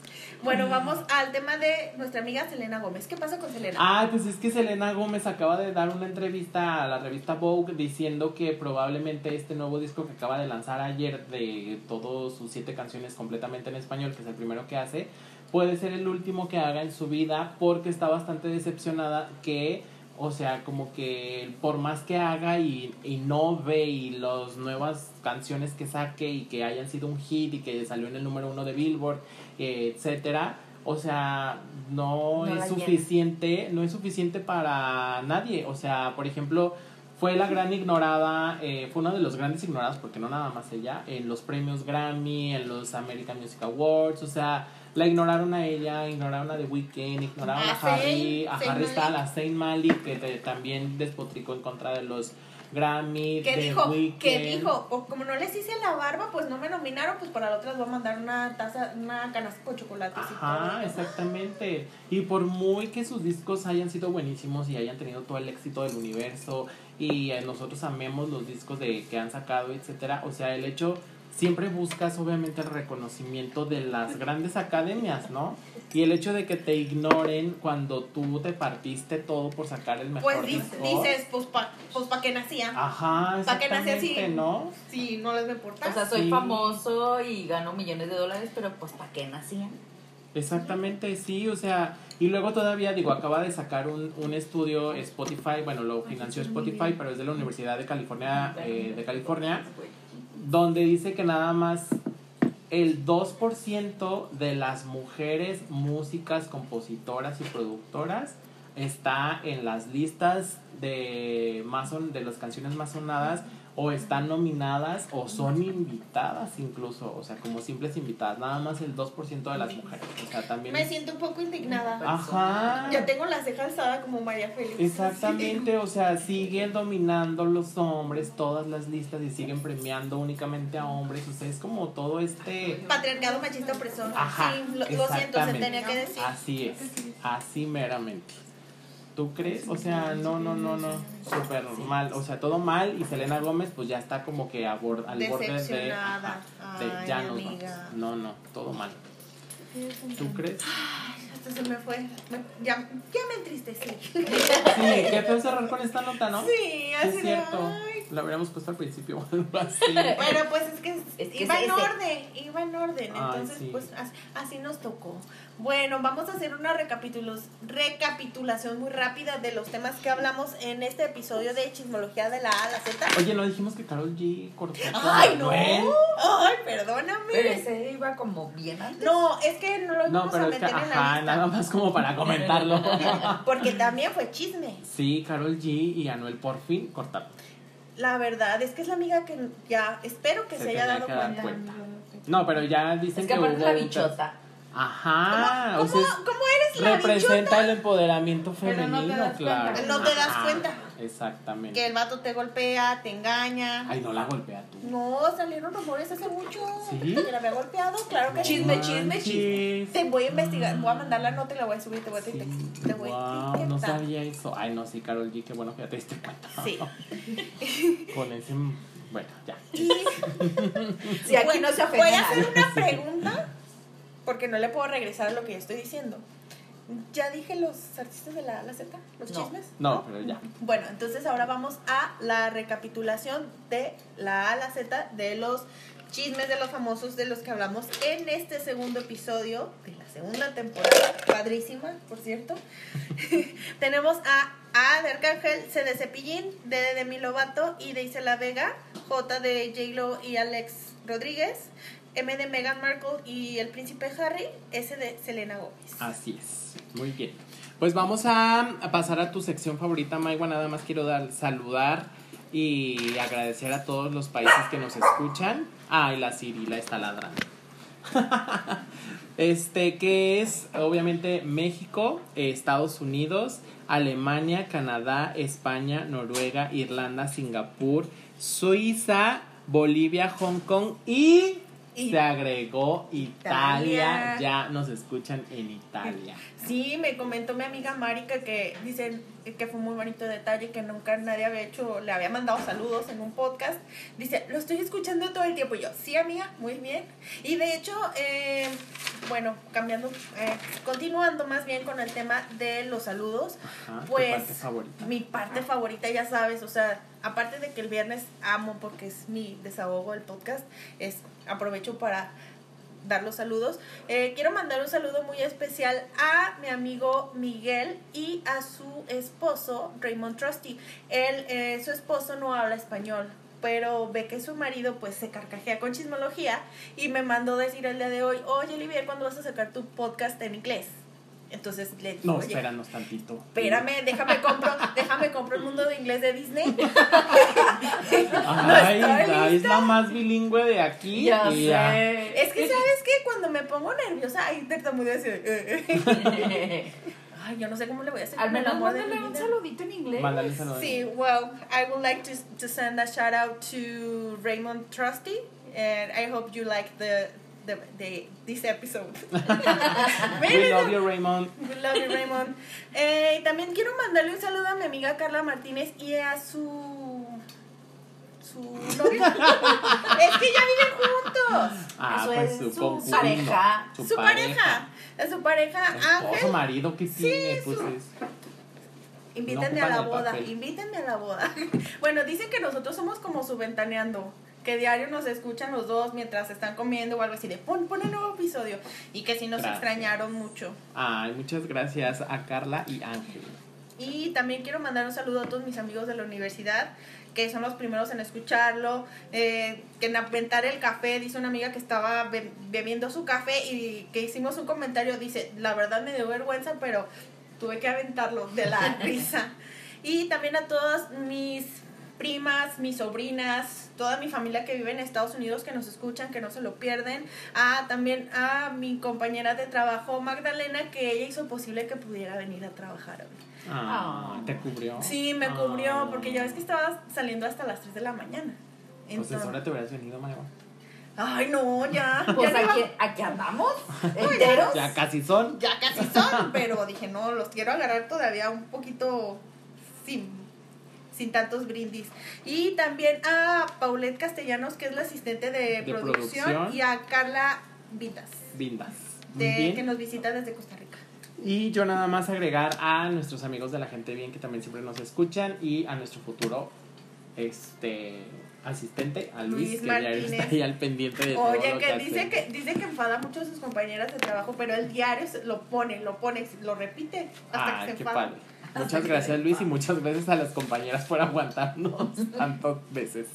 Bueno, vamos al tema de nuestra amiga Selena Gómez. ¿Qué pasa con Selena? Ah, pues es que Selena Gómez acaba de dar una entrevista a la revista Vogue diciendo que probablemente este nuevo disco que acaba de lanzar ayer de todos sus siete canciones completamente en español, que es el primero que hace, puede ser el último que haga en su vida porque está bastante decepcionada que, o sea, como que por más que haga y innove y las nuevas canciones que saque y que hayan sido un hit y que salió en el número uno de Billboard, etcétera, o sea, no, es llena. suficiente, no es suficiente para nadie. O sea, por ejemplo, fue la gran ignorada, eh, fue una de los grandes ignorados, porque no nada más ella, en los premios Grammy, en los American Music Awards, o sea, la ignoraron a ella, ignoraron a The Weeknd, ignoraron A a Harry, a Harry. Styles, a Zayn Malik, que te- también despotricó en contra de los Grammy, ¿Qué dijo? Weeknd. ¿Qué dijo? O como no les hice la barba, pues no me nominaron, pues para la otra les voy a mandar una taza, una canasta con chocolates y Ajá, exactamente. Y por muy que sus discos hayan sido buenísimos y hayan tenido todo el éxito del universo y eh, nosotros amemos los discos de que han sacado, etcétera, o sea, el hecho siempre buscas obviamente el reconocimiento de las grandes academias, ¿no? Y el hecho de que te ignoren cuando tú te partiste todo por sacar el mejor Pues di- disco. dices, pues pa, pues pa' qué nacía. Ajá, ¿Pa' qué nací así? exactamente, ¿no? Si no les va a importar. O sea, soy Sí. famoso y gano millones de dólares, pero pues ¿para qué nacían? Exactamente, sí, o sea, y luego todavía, digo, acaba de sacar un, un estudio Spotify, bueno, lo financió Spotify, pero es de la Universidad de California, eh, de California, donde dice que nada más el 2% de las mujeres músicas, compositoras y productoras está en las listas de más son- de las canciones más sonadas o están nominadas o son invitadas incluso, o sea, como simples invitadas, nada más el 2% de las mujeres, o sea, también... Me es- siento un poco indignada. Ajá. Ya tengo la ceja alzada como María Félix. Exactamente, o sea, siguen dominando los hombres todas las listas y siguen premiando únicamente a hombres, o sea, es como todo este... Patriarcado machista opresor. Ajá, sí, lo, lo siento, se tenía que decir. Así es, así meramente. ¿Tú crees? O sea, no, no, no, no, súper mal, o sea, todo mal y Selena Gómez pues ya está como que a bor- al borde de, ajá, de Ay, ya nos vamos. No, no, todo mal. ¿Tú crees? Hasta se me fue. Me- ya, ya me entristecí. Sí, qué feo cerrar con esta nota, ¿no? Sí, así es cierto. ay. Lo habríamos puesto al principio o algo así. Bueno, pues es que, Es que iba ese- en ese- orden, iba en orden. Ay, Entonces, sí. pues as- así nos tocó. Bueno, vamos a hacer una recapitulos- recapitulación muy rápida de los temas que hablamos en este episodio de Chismología de la A a la Z. Oye, no dijimos que Carol G cortó ¡Ay, no! Manuel? ¡Ay, perdóname! Pero ese iba como bien antes. No, es que no lo No, vamos pero a es que, meter en la ajá, lista. nada más como para comentarlo. Porque también fue chisme. Sí, Carol G y Anuel por fin cortaron. La verdad es que es la amiga que ya espero que se, haya dado cuenta. cuenta. No, pero ya dicen Es que que aparte hubo la un- bichota. Ajá, ¿Cómo, o sea, es- cómo eres la representa bichota? el empoderamiento Pero no te femenino, das claro. cuenta. No te das Ajá, cuenta. Exactamente. Que el vato te golpea, te engaña. Ay, no la golpea tú. No, salieron rumores hace mucho. ¿Sí? Que la había golpeado, claro que sí. Chisme, chisme, Manches. Te voy a investigar, voy a mandar la nota y la voy a subir, te voy a, Sí, etiquetar- te voy a wow, no etiquetar. sabía eso. Ay, no, sí, Carol G, qué bueno que ya te diste cuenta. Sí. Con ese. Bueno, ya. Y Si aquí bueno, no se ofende voy a hacer una pregunta porque no le puedo regresar a lo que yo estoy diciendo. ¿Ya dije los artistas de la, A a la Z? ¿Los No. chismes? No, pero ya. Bueno, entonces ahora vamos a la recapitulación de la A a la Z de los chismes de los famosos de los que hablamos en este segundo episodio de la segunda temporada. Padrísima, por cierto. Tenemos a A de Arcángel, C de Cepillín, D de Demi Lovato, I de Isela Vega, J de J-Lo y Alex Rodríguez, M de Meghan Markle y el príncipe Harry, S de Selena Gómez. Así es. Muy bien. Pues vamos a, pasar a tu sección favorita, Maigua. Nada más quiero dar, saludar y agradecer a todos los países que nos escuchan. Ay, la Cirila está ladrando. Este, que es obviamente México, Estados Unidos, Alemania, Canadá, España, Noruega, Irlanda, Singapur, Suiza, Bolivia, Hong Kong y Y- se agregó Italia. Italia. Ya nos escuchan en Italia. Sí, me comentó mi amiga Marika que dice que fue un muy bonito detalle que nunca nadie había hecho, le había mandado saludos en un podcast. Dice, lo estoy escuchando todo el tiempo. Y yo, sí, amiga, muy bien. Y de hecho, eh, bueno, cambiando, eh, continuando más bien con el tema de los saludos, Ajá, ¿tu pues parte favorita? mi parte favorita, ya sabes, o sea, aparte de que el viernes amo porque es mi desahogo el podcast, es aprovecho para dar los saludos. Eh, quiero mandar un saludo muy especial a mi amigo Miguel y a su esposo Raymond Trusty. Él, eh, su esposo no habla español, pero ve que su marido pues se carcajea con chismología y me mandó decir el día de hoy, oye Olivia, ¿cuándo vas a sacar tu podcast en inglés? Entonces le dije, No, oye, espéranos tantito. espérame, déjame compro, déjame compro el mundo de inglés de Disney. Ay, No la- es la más bilingüe de aquí. Ya y ya. sé. Es que, ¿sabes qué? Cuando me pongo nerviosa, ahí tartamudeo así eh, eh. Ay, yo no sé cómo le voy a hacer Al menos mándale un saludito en inglés. Mándale un saludo. Sí, well, I would like to, to send a shout out to Raymond Trusty, and I hope you like the, the, the this episode. We love you, Raymond. We love you, Raymond. Eh, también quiero mandarle un saludo a mi amiga Carla Martínez y a su. su novio. es que ya viven juntos. Ah, Eso pues es su, su pareja. Su, pareja. A su pareja Esposo, Ángel. marido que tiene, Sí, pues su- es. Invítenme No a la boda, invítenme a la boda. bueno, dicen que nosotros somos como su ventaneando. Que diario nos escuchan los dos mientras están comiendo o algo así de pon, pon el nuevo episodio. Y que sí nos Gracias. extrañaron mucho. Ay, muchas gracias a Carla y Ángel. Y también quiero mandar un saludo a todos mis amigos de la universidad, que son los primeros en escucharlo, eh, que en aventar el café, dice una amiga que estaba be- bebiendo su café y que hicimos un comentario, dice, la verdad me dio vergüenza, pero tuve que aventarlo de la risa. Y también a todos mis primas, mis sobrinas, toda mi familia que vive en Estados Unidos que nos escuchan, que no se lo pierden. A también a mi compañera de trabajo Magdalena que ella hizo posible que pudiera venir a trabajar hoy. Ah, Ah. ¿Te cubrió? Sí, me cubrió Ah. porque ya ves que estaba saliendo hasta las 3 de la mañana. Pues Entonces- es hora te hubieras venido, Maeva. Ay, no, ya. Pues ya, no aquí, iba- aquí andamos, enteros. Ya casi son. ya casi son, pero dije, no, los quiero agarrar todavía un poquito sin, sin tantos brindis. Y también a Paulette Castellanos, que es la asistente de, De producción, producción. y a Carla Vindas. Muy de, que nos visita desde Costa Rica. Y yo nada más agregar a nuestros amigos de la gente bien que también siempre nos escuchan y a nuestro futuro este asistente, a Luis, Luis que Martínez. está ahí al pendiente de todo Oye, lo que dice que dice que enfada mucho a sus compañeras de trabajo, pero el diario lo pone, lo pone, lo repite hasta Ah, que se enfada. padre. Muchas gracias Luis y muchas gracias a las compañeras por aguantarnos tantas veces.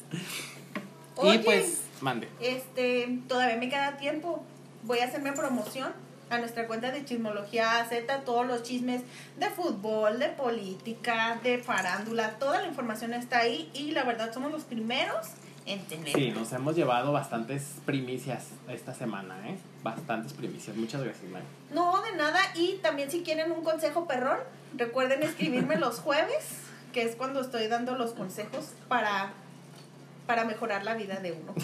Oye, Y pues, mande. Este, todavía me queda tiempo. Voy a hacerme promoción a nuestra cuenta de Chismología Z, todos los chismes de fútbol, de política, de farándula, toda la información está ahí y la verdad somos los primeros en tener. Sí, nos hemos llevado bastantes primicias esta semana, ¿eh? Bastantes primicias. Muchas gracias. No, de nada. Y también si quieren un consejo perrón, recuerden escribirme los jueves, que es cuando estoy dando los consejos para, para mejorar la vida de uno.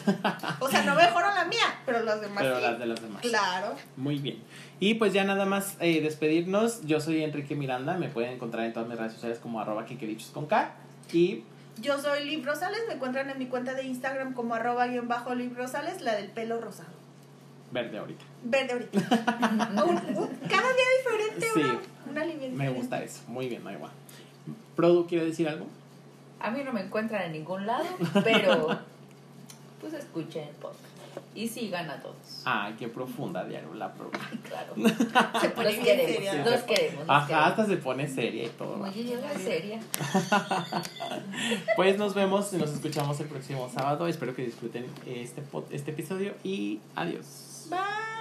O sea, no mejoro la mía, pero los demás Pero sí. las de los demás. Claro. Muy bien. Y pues ya nada más eh, despedirnos. Yo soy Enrique Miranda. Me pueden encontrar en todas mis redes sociales como arroba con K. Y Yo soy Liv Rosales, me encuentran en mi cuenta de Instagram como arroba guion bajo Liv Rosales, la del pelo rosado. Verde ahorita. Verde ahorita. Un- un- cada día diferente, Sí. una, una línea Me gusta eso. Muy bien, Maywa. ¿Produ quiere decir algo? A mí no me encuentran en ningún lado, pero pues escuchen el podcast. Y sigan a todos. Ay, qué profunda, Diario, la Produ. Claro. Se pone Los queremos, seria. los queremos. los Ajá, queremos. hasta se pone seria y todo. Oye, yo soy seria. Pues nos vemos y nos escuchamos el próximo sábado. Espero que disfruten este, pod- este episodio y adiós. 拜